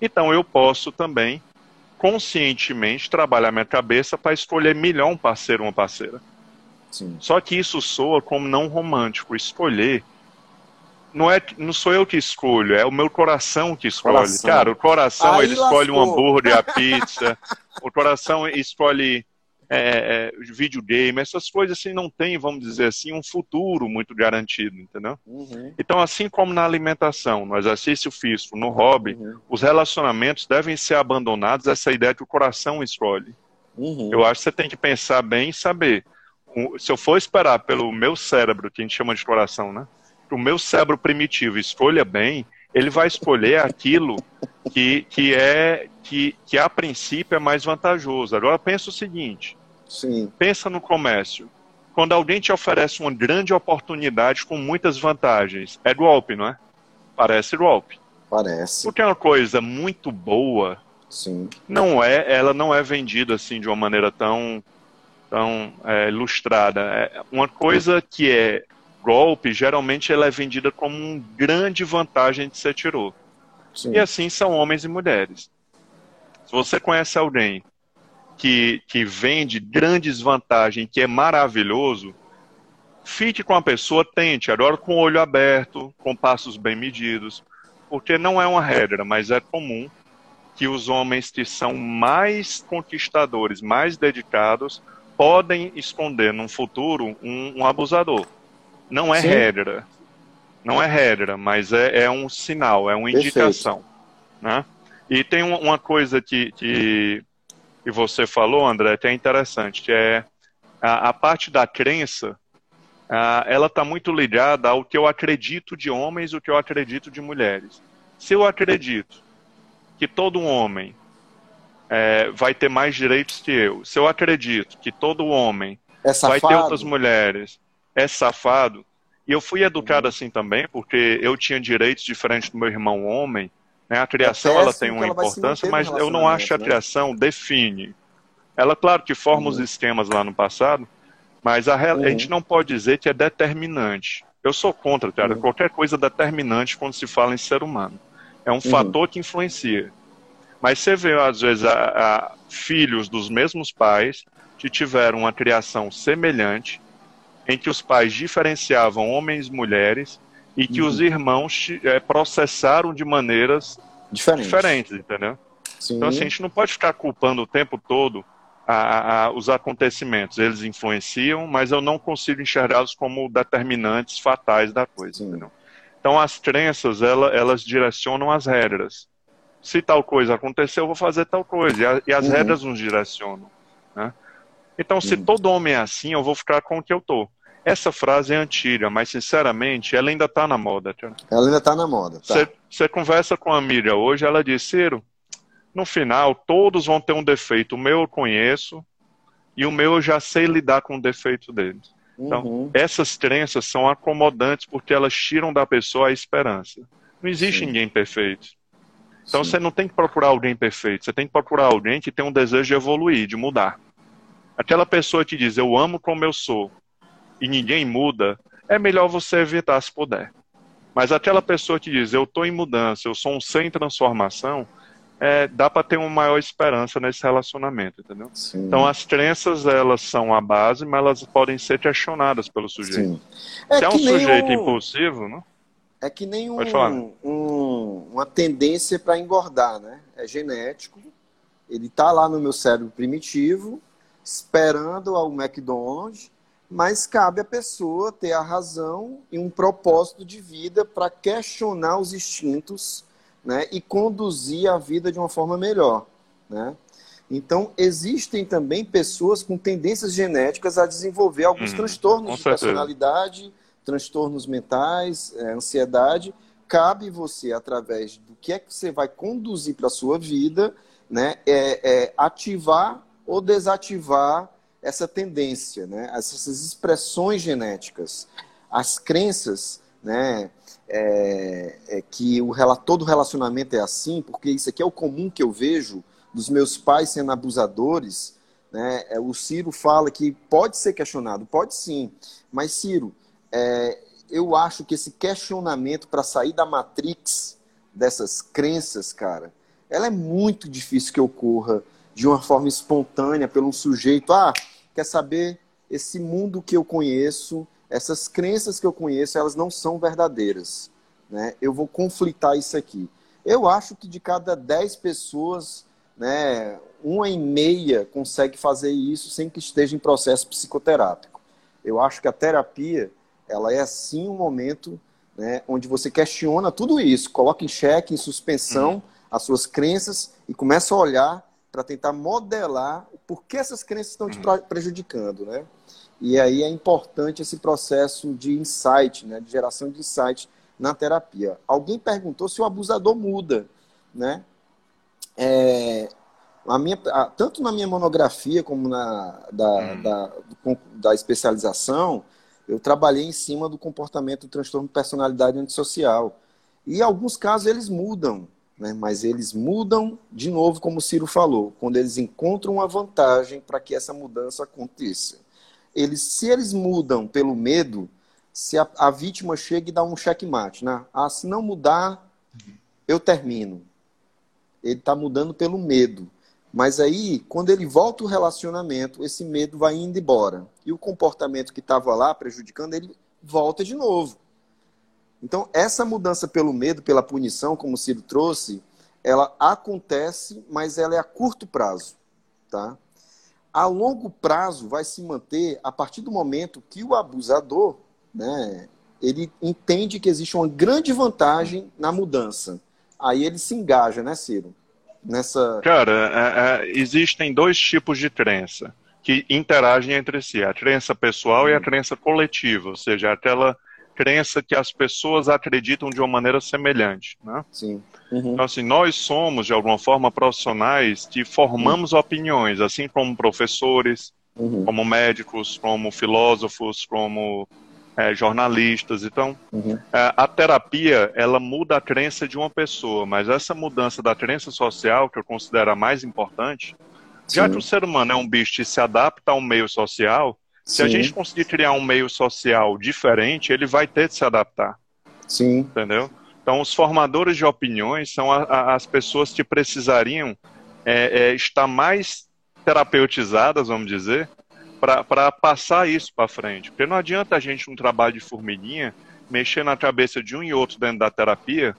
[SPEAKER 2] Então eu posso também conscientemente trabalhar minha cabeça para escolher melhor um parceiro ou uma parceira. Sim. Só que isso soa como não romântico. Escolher não é não sou eu que escolho, é o meu coração que escolhe. Coração. Cara, o coração Aí ele escolhe lascou. um hambúrguer, a pizza. o coração escolhe é, é, videogame, essas coisas assim não tem, vamos dizer assim, um futuro muito garantido, entendeu? Uhum. Então, assim como na alimentação, no exercício físico, no hobby, uhum. os relacionamentos devem ser abandonados essa ideia que o coração escolhe. Uhum. Eu acho que você tem que pensar bem e saber. Se eu for esperar pelo meu cérebro, que a gente chama de coração, né? O meu cérebro primitivo escolha bem, ele vai escolher aquilo que, que é que, que a princípio é mais vantajoso. Agora pensa o seguinte: Sim. pensa no comércio. Quando alguém te oferece uma grande oportunidade com muitas vantagens, é golpe, não é? Parece golpe.
[SPEAKER 1] Parece.
[SPEAKER 2] Porque é uma coisa muito boa.
[SPEAKER 1] Sim.
[SPEAKER 2] Não é, ela não é vendida assim de uma maneira tão tão é, ilustrada. É uma coisa que é golpe, geralmente ela é vendida como uma grande vantagem de ser tirou. Sim. E assim são homens e mulheres. Se você conhece alguém que, que vende grandes vantagens, que é maravilhoso, fique com a pessoa, tente, agora com o olho aberto, com passos bem medidos, porque não é uma regra, mas é comum que os homens que são mais conquistadores, mais dedicados, podem esconder num futuro um, um abusador. Não é Sim. regra. Não é regra, mas é, é um sinal, é uma indicação. Né? E tem uma coisa que, que, que, você falou, André, que é interessante, que é a, a parte da crença, a, ela está muito ligada ao que eu acredito de homens e o que eu acredito de mulheres. Se eu acredito que todo homem é, vai ter mais direitos que eu, se eu acredito que todo homem é vai ter outras mulheres, é safado. E eu fui educado assim também, porque eu tinha direitos diferentes do meu irmão homem. Né? A criação ela tem uma ela importância, mas eu não acho que a né? criação define. Ela, claro que forma uhum. os esquemas lá no passado, mas a, uhum. a, gente não pode dizer que é determinante. Eu sou contra, cara, uhum. qualquer coisa determinante quando se fala em ser humano. É um uhum. fator que influencia. Mas você vê, às vezes, a, a filhos dos mesmos pais que tiveram uma criação semelhante, em que os pais diferenciavam homens e mulheres e que uhum. os irmãos é, processaram de maneiras Diferente. diferentes, entendeu? Sim. Então, assim, a gente não pode ficar culpando o tempo todo a, a, os acontecimentos. Eles influenciam, mas eu não consigo enxergá-los como determinantes fatais da coisa, entendeu? Então, as crenças, ela, elas direcionam as regras. Se tal coisa aconteceu, eu vou fazer tal coisa. E, a, e as uhum. regras nos direcionam. Então, se todo homem é assim, eu vou ficar com o que eu tô. Essa frase é antiga, mas sinceramente ela ainda está na moda.
[SPEAKER 1] Ela ainda está na moda.
[SPEAKER 2] Você tá. conversa com a Miriam hoje, ela diz, Ciro, no final todos vão ter um defeito. O meu eu conheço e o meu eu já sei lidar com o defeito deles. Então, uhum. essas crenças são acomodantes porque elas tiram da pessoa a esperança. Não existe Sim. ninguém perfeito. Então, Sim. você não tem que procurar alguém perfeito, você tem que procurar alguém que tem um desejo de evoluir, de mudar. Aquela pessoa que diz, eu amo como eu sou, e ninguém muda, é melhor você evitar se puder. Mas aquela pessoa que diz, eu estou em mudança, eu sou um sem transformação, é, dá para ter uma maior esperança nesse relacionamento, entendeu? Sim. Então as crenças elas são a base, mas elas podem ser questionadas pelo sujeito. É Se é um sujeito um... impulsivo, não?
[SPEAKER 1] É que nem um, um, uma tendência para engordar, né? É genético. Ele está lá no meu cérebro primitivo, esperando ao McDonald's, mas cabe à pessoa ter a razão e um propósito de vida para questionar os instintos né, e conduzir a vida de uma forma melhor. Né? Então, existem também pessoas com tendências genéticas a desenvolver alguns hum, transtornos de personalidade, transtornos mentais, é, ansiedade. Cabe você, através do que é que você vai conduzir para a sua vida, né, é, é ativar ou desativar essa tendência, né, essas expressões genéticas. As crenças, né, é, é que o, todo relacionamento é assim, porque isso aqui é o comum que eu vejo dos meus pais sendo abusadores. Né? É, o Ciro fala que pode ser questionado, pode sim, mas Ciro, é, eu acho que esse questionamento para sair da matrix dessas crenças, cara, ela é muito difícil que ocorra de uma forma espontânea pelo um sujeito. Ah, quer saber? Esse mundo que eu conheço, essas crenças que eu conheço, elas não são verdadeiras. Né? Eu vou conflitar isso aqui. Eu acho que de cada 10 pessoas, né, uma e meia consegue fazer isso sem que esteja em processo psicoterápico. Eu acho que a terapia, ela é sim um momento né, onde você questiona tudo isso, coloca em xeque, em suspensão uhum. as suas crenças e começa a olhar para tentar modelar por que essas crenças estão te uhum. prejudicando, né? E aí é importante esse processo de insight, né, de geração de insight na terapia. Alguém perguntou se o abusador muda, né? É, a minha, a, tanto na minha monografia como na da, hum. da, da, especialização, eu trabalhei em cima do comportamento do transtorno de personalidade antissocial. E em alguns casos eles mudam, né? mas eles mudam, de novo, como o Ciro falou, quando eles encontram uma vantagem para que essa mudança aconteça eles, se eles mudam pelo medo, se a, a vítima chega e dá um checkmate, né? Ah, se não mudar, eu termino. Ele está mudando pelo medo. Mas aí, quando ele volta o relacionamento, esse medo vai indo embora. E o comportamento que estava lá prejudicando ele volta de novo. Então, essa mudança pelo medo, pela punição, como o Ciro trouxe, ela acontece, mas ela é a curto prazo. Tá? a longo prazo vai se manter a partir do momento que o abusador, né, ele entende que existe uma grande vantagem na mudança. Aí ele se engaja, né, Ciro? Nessa.
[SPEAKER 2] Cara, é, é, existem dois tipos de crença que interagem entre si: a crença pessoal hum. e a hum. crença coletiva, ou seja, aquela crença que as pessoas acreditam de uma maneira semelhante. Né?
[SPEAKER 1] Sim.
[SPEAKER 2] Uhum. Então, assim, nós somos, de alguma forma, profissionais que formamos uhum. opiniões, assim como professores, uhum. como médicos, como filósofos, como é, jornalistas. Então, uhum. é, a terapia, ela muda a crença de uma pessoa, mas essa mudança da crença social, que eu considero a mais importante, Sim. já que o ser humano é um bicho que se adapta ao meio social, se Sim. a gente conseguir criar um meio social diferente, ele vai ter de se adaptar.
[SPEAKER 1] Sim.
[SPEAKER 2] Entendeu? Então, os formadores de opiniões são a, a, as pessoas que precisariam é, é, estar mais terapeutizadas, vamos dizer, para passar isso para frente. Porque não adianta a gente, um trabalho de formiguinha, mexer na cabeça de um e outro dentro da terapia,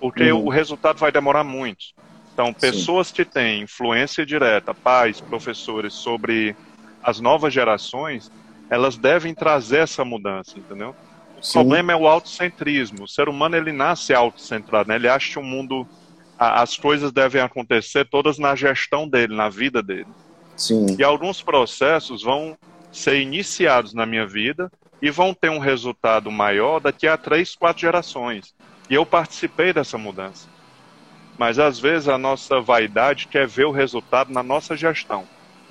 [SPEAKER 2] porque uhum. o resultado vai demorar muito. Então, pessoas Sim. que têm influência direta, pais, professores, sobre as novas gerações, elas devem trazer essa mudança, entendeu? O Sim. problema é o autocentrismo. O ser humano ele nasce autocentrado, né? Ele acha que o mundo, as coisas devem acontecer todas na gestão dele, na vida dele.
[SPEAKER 1] Sim.
[SPEAKER 2] E alguns processos vão ser iniciados na minha vida e vão ter um resultado maior daqui a três, quatro gerações. E eu participei dessa mudança. Mas às vezes a nossa vaidade quer ver o resultado na nossa gestão.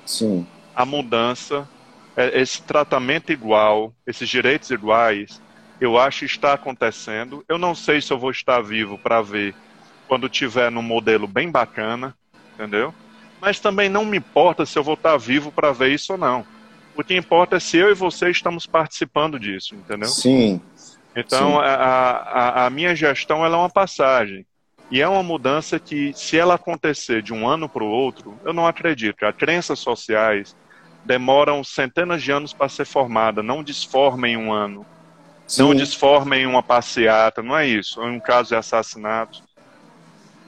[SPEAKER 1] Sim.
[SPEAKER 2] A mudança, é, esse tratamento igual, esses direitos iguais, eu acho que está acontecendo. Eu não sei se eu vou estar vivo para ver quando tiver num modelo bem bacana, entendeu? Mas também não me importa se eu vou estar vivo para ver isso ou não. O que importa é se eu e você estamos participando disso, entendeu?
[SPEAKER 1] Sim.
[SPEAKER 2] Então, Sim. A, a, a, minha gestão ela é uma passagem. E é uma mudança que, se ela acontecer de um ano para o outro, eu não acredito. As crenças sociais demoram centenas de anos para ser formada, não desforma em um ano. Sim. Não desforma em uma passeata, não é isso. Em um caso de assassinato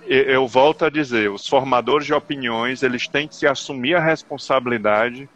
[SPEAKER 2] eu volto a dizer, os formadores de opiniões, eles têm que se assumir a responsabilidade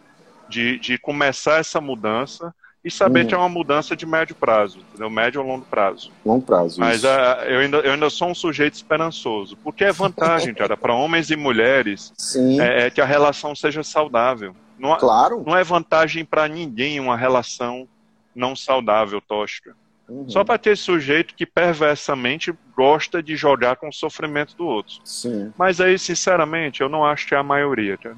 [SPEAKER 2] de, de começar essa mudança e saber uhum. que é uma mudança de médio prazo, entendeu? Médio ou longo prazo.
[SPEAKER 1] Longo prazo.
[SPEAKER 2] Mas uh, eu, ainda, eu ainda sou um sujeito esperançoso, porque é vantagem, cara, para homens e mulheres é, é, que a relação seja saudável. Não,
[SPEAKER 1] claro.
[SPEAKER 2] Não é vantagem para ninguém uma relação não saudável, tóxica. Uhum. Só para ter sujeito que perversamente gosta de jogar com o sofrimento do outro.
[SPEAKER 1] Sim.
[SPEAKER 2] Mas aí, sinceramente, eu não acho que é a maioria. Cara.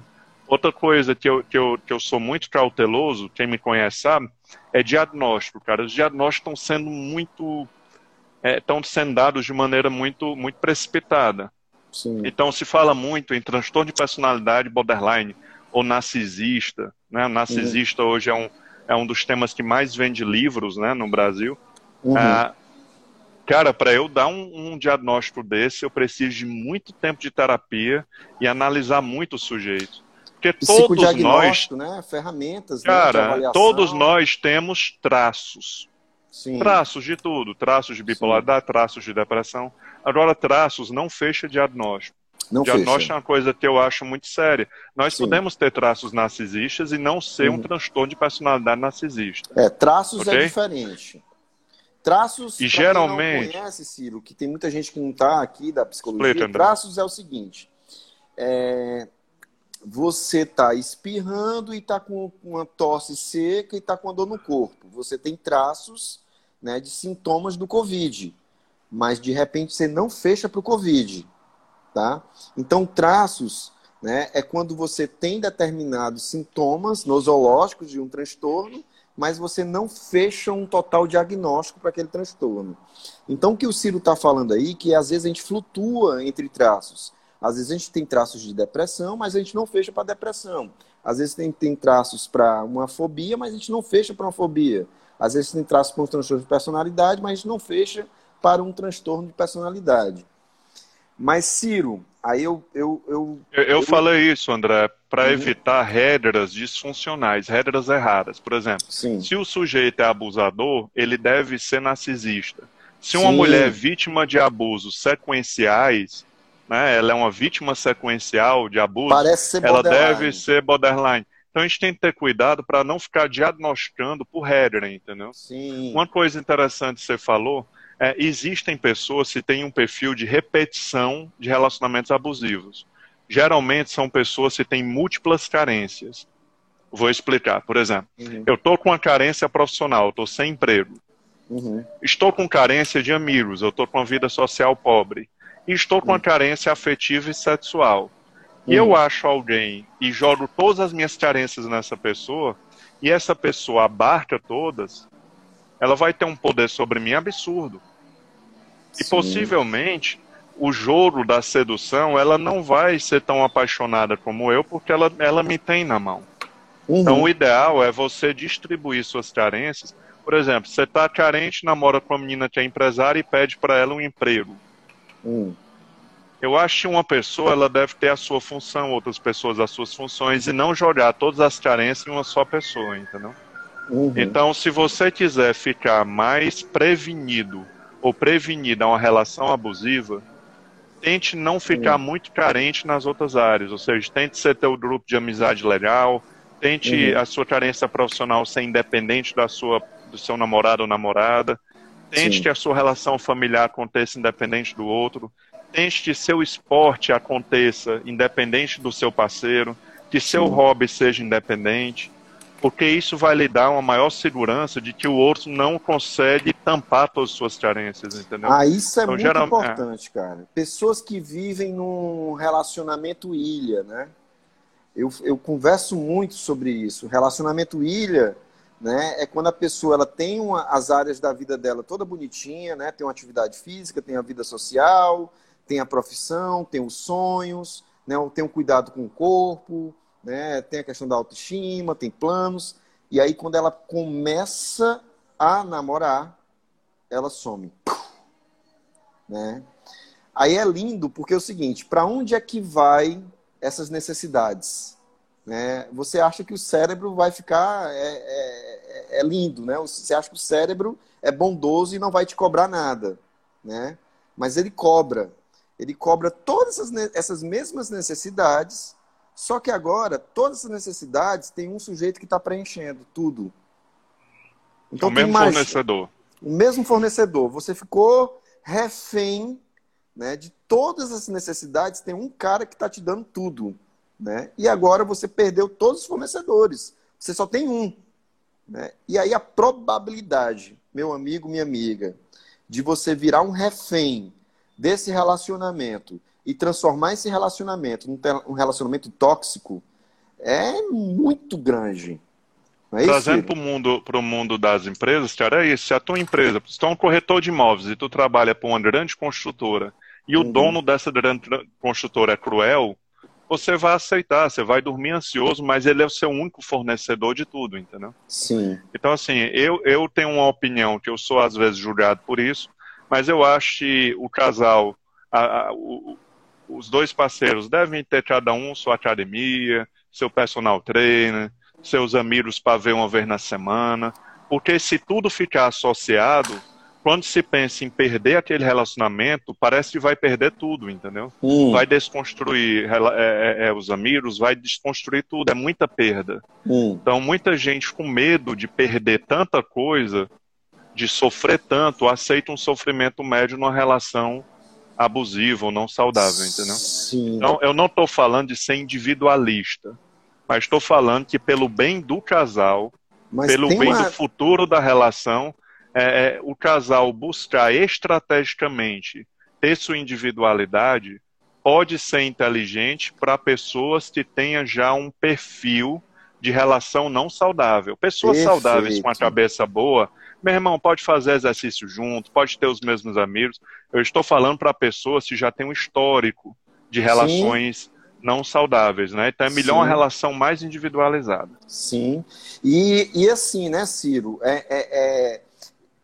[SPEAKER 2] Outra coisa que eu, que, eu, que eu sou muito cauteloso, quem me conhece sabe, é diagnóstico, cara. Os diagnósticos estão sendo muito. estão é, sendo dados de maneira muito, muito precipitada.
[SPEAKER 1] Sim.
[SPEAKER 2] Então se fala muito em transtorno de personalidade borderline ou narcisista. Né? O narcisista uhum. hoje é um, é um dos temas que mais vende livros né, no Brasil. Uhum. Ah, cara, para eu dar um, um, diagnóstico desse, eu preciso de muito tempo de terapia e analisar muito o sujeito. Porque todos nós,
[SPEAKER 1] né? ferramentas,
[SPEAKER 2] né, cara, né, todos nós temos traços. Sim. Traços de tudo, traços de bipolaridade, Sim. traços de depressão. Agora, traços não fecha diagnóstico. Não diagnóstico fecha. é uma coisa que eu acho muito séria. Nós Sim. podemos ter traços narcisistas e não ser uhum. um transtorno de personalidade narcisista.
[SPEAKER 1] É, traços é okay? é diferente. Traços,
[SPEAKER 2] e geralmente...
[SPEAKER 1] não conhece, Ciro, que tem muita gente que não está aqui da psicologia, traços é o seguinte, é... você está espirrando e está com uma tosse seca e está com a dor no corpo. Você tem traços né, de sintomas do Covid, mas de repente você não fecha para o Covid. Tá? Então, traços né, é quando você tem determinados sintomas nosológicos de um transtorno mas você não fecha um total diagnóstico para aquele transtorno. Então, o que o Ciro está falando aí, que às vezes a gente flutua entre traços. Às vezes a gente tem traços de depressão, mas a gente não fecha para depressão. Às vezes tem, tem traços para uma fobia, mas a gente não fecha para uma fobia. Às vezes tem traços para um transtorno de personalidade, mas a gente não fecha para um transtorno de personalidade. Mas, Ciro, aí eu. Eu, eu,
[SPEAKER 2] eu, eu falei isso, André, para uhum. evitar regras disfuncionais, regras erradas. Por exemplo, Sim. se o sujeito é abusador, ele deve ser narcisista. Se uma Sim. mulher é vítima de abusos sequenciais, né, ela é uma vítima sequencial de abuso, ela deve ser borderline. Então a gente tem que ter cuidado para não ficar diagnosticando por regra, entendeu?
[SPEAKER 1] Sim.
[SPEAKER 2] Uma coisa interessante que você falou é, existem pessoas que têm um perfil de repetição de relacionamentos abusivos. Geralmente são pessoas que têm múltiplas carências. Vou explicar. Por exemplo, uhum. eu estou com uma carência profissional, estou sem emprego. Uhum. Estou com carência de amigos, eu estou com uma vida social pobre. E estou com uma carência afetiva e sexual. E eu uhum. acho alguém e jogo todas as minhas carências nessa pessoa, e essa pessoa abarca todas, ela vai ter um poder sobre mim absurdo. E Sim. possivelmente o jogo da sedução, ela não vai ser tão apaixonada como eu, porque ela, ela me tem na mão. Uhum. Então o ideal é você distribuir suas carências. Por exemplo, você está carente, namora com uma menina que é empresária e pede para ela um emprego. Uhum. Eu acho que uma pessoa ela deve ter a sua função, outras pessoas as suas funções, e não jogar todas as carências em uma só pessoa, entendeu? Uhum. Então, se você quiser ficar mais prevenido ou prevenida uma relação abusiva, tente não ficar uhum. muito carente nas outras áreas. Ou seja, tente ser teu grupo de amizade legal, tente uhum. a sua carência profissional ser independente da sua, do seu namorado ou namorada, tente Sim. que a sua relação familiar aconteça independente do outro, tente que seu esporte aconteça independente do seu parceiro, que seu Sim. hobby seja independente porque isso vai lhe dar uma maior segurança de que o outro não consegue tampar todas as suas carências, entendeu?
[SPEAKER 1] Ah, isso é então, muito geral... importante, é. cara. Pessoas que vivem num relacionamento ilha, né? Eu, eu converso muito sobre isso. Relacionamento ilha, né? É quando a pessoa ela tem uma, as áreas da vida dela toda bonitinha, né? Tem uma atividade física, tem a vida social, tem a profissão, tem os sonhos, né? Tem o cuidado com o corpo, né? Tem a questão da autoestima, tem planos. E aí, quando ela começa a namorar, ela some. Né? Aí é lindo porque é o seguinte: para onde é que vai essas necessidades? Né? Você acha que o cérebro vai ficar é, é, é, lindo, né? Você acha que o cérebro é bondoso e não vai te cobrar nada, né? Mas ele cobra. Ele cobra todas essas, essas mesmas necessidades só que agora, todas as necessidades tem um sujeito que está preenchendo tudo.
[SPEAKER 2] Então, o mesmo imagina, fornecedor.
[SPEAKER 1] O mesmo fornecedor. Você ficou refém né, de todas as necessidades, tem um cara que está te dando tudo. Né? E agora você perdeu todos os fornecedores. Você só tem um. Né? E aí a probabilidade, meu amigo, minha amiga, de você virar um refém desse relacionamento e transformar esse relacionamento num relacionamento tóxico é muito grande.
[SPEAKER 2] É Trazendo para o mundo, mundo das empresas, cara, é isso. Se a tua empresa, se tu é um corretor de imóveis e tu trabalha para uma grande construtora e o uhum. dono dessa grande construtora é cruel, você vai aceitar, você vai dormir ansioso, mas ele é o seu único fornecedor de tudo, entendeu?
[SPEAKER 1] Sim.
[SPEAKER 2] Então, assim, eu, eu tenho uma opinião que eu sou às vezes julgado por isso, mas eu acho que o casal, a, a, o, os dois parceiros devem ter cada um sua academia, seu personal trainer, seus amigos para ver uma vez na semana, porque se tudo ficar associado, quando se pensa em perder aquele relacionamento, parece que vai perder tudo, entendeu? Hum. Vai desconstruir é, é, é, os amigos, vai desconstruir tudo, é muita perda. Hum. Então, muita gente com medo de perder tanta coisa, de sofrer tanto, aceita um sofrimento médio numa relação abusiva ou não saudável, entendeu?
[SPEAKER 1] Sim.
[SPEAKER 2] Então, eu não estou falando de ser individualista, mas estou falando que pelo bem do casal, mas pelo bem uma... do futuro da relação, é, é, o casal buscar estrategicamente ter sua individualidade pode ser inteligente para pessoas que tenham já um perfil de relação não saudável. Pessoas Perfeito. saudáveis com a cabeça boa, meu irmão, pode fazer exercício junto, pode ter os mesmos amigos. Eu estou falando para pessoas que já têm um histórico de relações Sim. não saudáveis, né? Então é melhor Sim. uma relação mais individualizada.
[SPEAKER 1] Sim. E, e assim, né, Ciro? É, é, é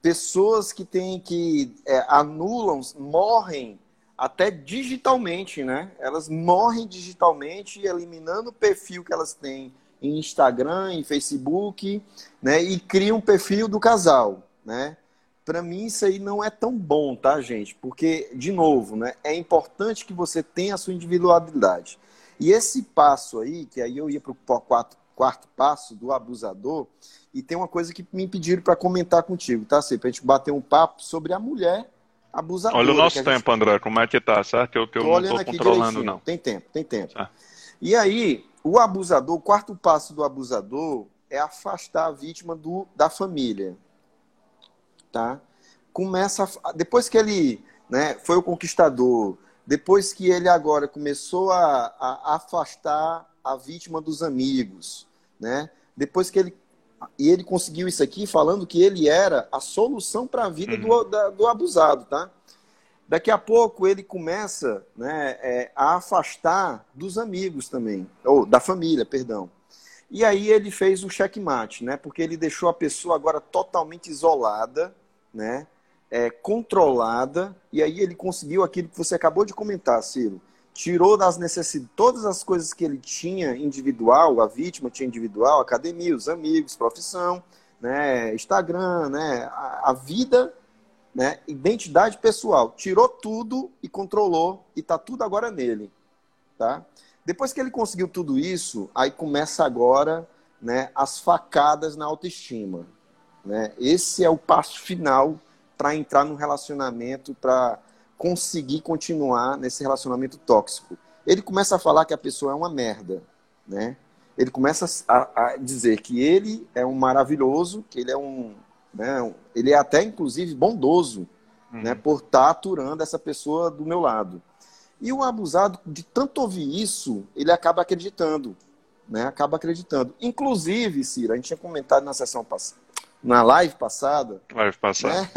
[SPEAKER 1] pessoas que têm que é, anulam, morrem até digitalmente, né? Elas morrem digitalmente, eliminando o perfil que elas têm em Instagram, em Facebook, né? E cria um perfil do casal, né? Para mim isso aí não é tão bom, tá, gente? Porque de novo, né? É importante que você tenha a sua individualidade. E esse passo aí, que aí eu ia para o quarto, quarto passo do abusador, e tem uma coisa que me pediram para comentar contigo, tá? Assim, para a gente bater um papo sobre a mulher abusadora.
[SPEAKER 2] Olha o nosso tempo, gente... André, como é que tá, certo? Que eu, que eu não estou controlando, não.
[SPEAKER 1] Tem tempo, tem tempo. E aí, o abusador, o quarto passo do abusador é afastar a vítima do, da família. Tá? Começa a, depois que ele né, foi o conquistador, depois que ele agora começou a, a afastar a vítima dos amigos, né? Depois que ele e ele conseguiu isso aqui falando que ele era a solução para a vida uhum. do, da, do abusado, tá? Daqui a pouco ele começa né, é, a afastar dos amigos também, ou da família, perdão. E aí ele fez o checkmate, né? Porque ele deixou a pessoa agora totalmente isolada, né? É, controlada, e aí ele conseguiu aquilo que você acabou de comentar, Ciro. Tirou das necessidades, todas as coisas que ele tinha individual, a vítima tinha individual, academia, os amigos, profissão, né? Instagram, né? a, a vida né? Identidade pessoal. Tirou tudo e controlou e tá tudo agora nele, tá? Depois que ele conseguiu tudo isso, aí começa agora, né, as facadas na autoestima, né? Esse é o passo final para entrar num relacionamento, para conseguir continuar nesse relacionamento tóxico. Ele começa a falar que a pessoa é uma merda, né? ele começa a, a, dizer que ele é um maravilhoso, que ele é um, né, ele é até inclusive bondoso, uhum. né, por estar tá aturando essa pessoa do meu lado. E o abusado, de tanto ouvir isso, ele acaba acreditando, né, acaba acreditando. Inclusive, Cira, a gente tinha comentado na sessão passada, na live passada,
[SPEAKER 2] live passada. Né,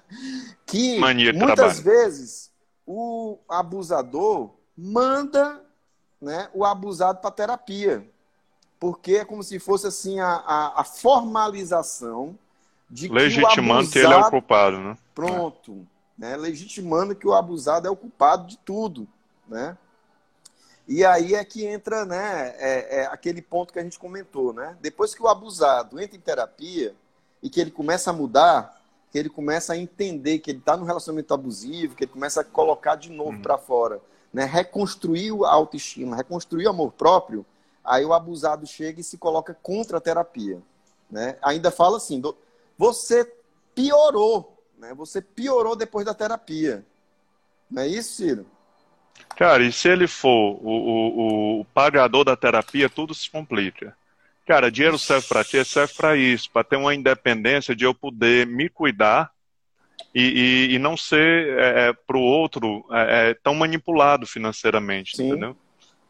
[SPEAKER 1] que muitas vezes o abusador manda né, o abusado para terapia porque é como se fosse assim a, a, a formalização de
[SPEAKER 2] legitimando que, abusado, que, ele é o culpado, né?
[SPEAKER 1] Pronto, né? Legitimando que o abusado é o culpado de tudo, né? E aí é que entra, né, é, é aquele ponto que a gente comentou, né? Depois que o abusado entra em terapia e que ele começa a mudar, que ele começa a entender que ele está no relacionamento abusivo, que ele começa a colocar de novo uhum. para fora, né? Reconstruir a autoestima, reconstruir o amor próprio, Aí o abusado chega e se coloca contra a terapia. Né? Ainda fala assim: você piorou, né? Você piorou depois da terapia. Não é isso, Ciro?
[SPEAKER 2] Cara, e se ele for o, o, o pagador da terapia, tudo se complica. Cara, dinheiro serve para ti, serve para isso, para ter uma independência de eu poder me cuidar e, e, e não ser é, é para o outro é, é, tão manipulado financeiramente, Sim. entendeu?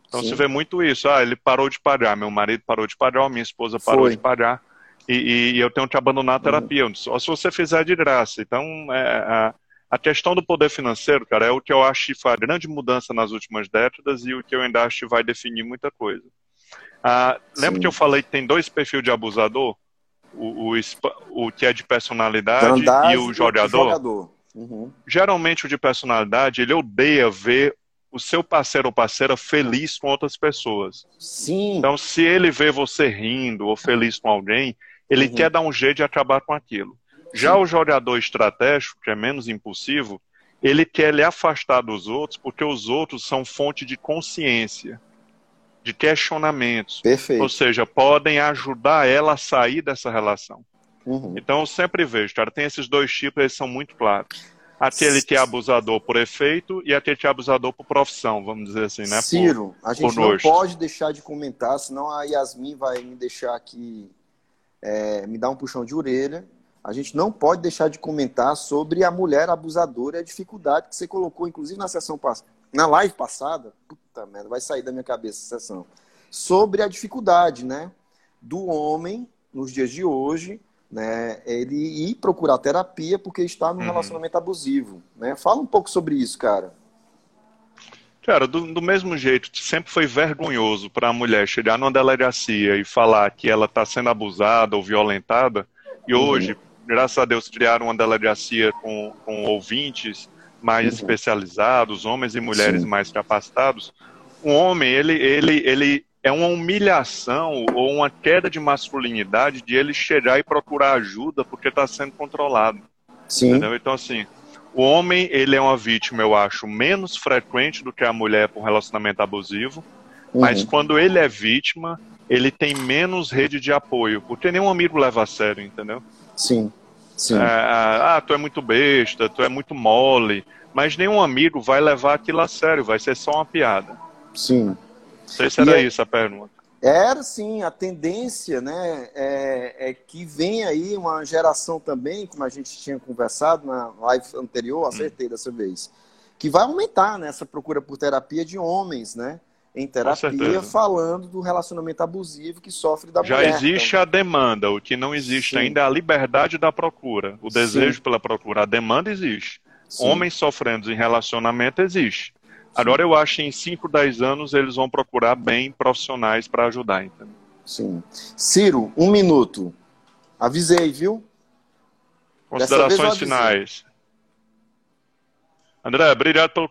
[SPEAKER 2] Então Sim. se vê muito isso. Ah, ele parou de pagar, meu marido parou de pagar, minha esposa parou Foi. de pagar. E, e, eu tenho que abandonar a terapia. Uhum. Só se você fizer de graça. Então, é, a, a, questão do poder financeiro, cara, é o que eu acho que foi a grande mudança nas últimas décadas e o que eu ainda acho que vai definir muita coisa. Ah, lembra que eu falei que tem dois perfis de abusador? O, o, o que é de personalidade e o jogador? jogador. Uhum. Geralmente o de personalidade, ele odeia ver o seu parceiro ou parceira feliz com outras pessoas.
[SPEAKER 1] Sim.
[SPEAKER 2] Então, se ele vê você rindo ou feliz com alguém, ele uhum. quer dar um jeito de acabar com aquilo. Já Sim. o jogador estratégico, que é menos impulsivo, ele quer lhe afastar dos outros porque os outros são fonte de consciência, de questionamentos.
[SPEAKER 1] Perfeito.
[SPEAKER 2] Ou seja, podem ajudar ela a sair dessa relação. Uhum. Então, eu sempre vejo, cara, tem esses dois tipos, eles são muito claros aquele que é abusador por efeito e aquele que é abusador por profissão, vamos dizer assim, né?
[SPEAKER 1] Ciro, por, a gente não pode deixar de comentar, senão a Yasmin vai me deixar aqui, é, me dar um puxão de orelha. A gente não pode deixar de comentar sobre a mulher abusadora e a dificuldade que você colocou, inclusive na sessão passada, na live passada, puta merda, vai sair da minha cabeça essa sessão, sobre a dificuldade, né, do homem nos dias de hoje né, ele ir procurar terapia porque está num uhum. relacionamento abusivo. Né? Fala um pouco sobre isso, cara.
[SPEAKER 2] Cara, do, do mesmo jeito, sempre foi vergonhoso para a mulher chegar numa delegacia e falar que ela está sendo abusada ou violentada, e uhum. hoje, graças a Deus, criaram uma delegacia com, com ouvintes mais uhum. especializados, homens e mulheres Sim. mais capacitados. O homem, ele, ele, ele é uma humilhação ou uma queda de masculinidade de ele chegar e procurar ajuda porque está sendo controlado.
[SPEAKER 1] Sim.
[SPEAKER 2] Entendeu? Então, assim, o homem, ele é uma vítima, eu acho, menos frequente do que a mulher por relacionamento abusivo, uhum. mas quando ele é vítima, ele tem menos rede de apoio, porque nenhum amigo leva a sério, entendeu?
[SPEAKER 1] Sim. Sim.
[SPEAKER 2] É, ah, tu é muito besta, tu é muito mole, mas nenhum amigo vai levar aquilo a sério, vai ser só uma piada.
[SPEAKER 1] Sim.
[SPEAKER 2] Não sei se era e é isso a pergunta.
[SPEAKER 1] Era sim, a tendência né, é, é, que vem aí uma geração também, como a gente tinha conversado na live anterior, acertei hum. dessa vez, que vai aumentar nessa né, procura por terapia de homens, né? Em terapia, falando do relacionamento abusivo que sofre da
[SPEAKER 2] Já
[SPEAKER 1] mulher.
[SPEAKER 2] Já existe então. a demanda, o que não existe sim. ainda é a liberdade da procura, o desejo sim. pela procura. A demanda existe. Sim. Homens sofrendo em relacionamento existe. Agora eu acho que em 5, 10 anos eles vão procurar bem profissionais para ajudar. Entendeu?
[SPEAKER 1] Sim. Ciro, um minuto. Avisei, viu?
[SPEAKER 2] Considerações finais. André, obrigado pelo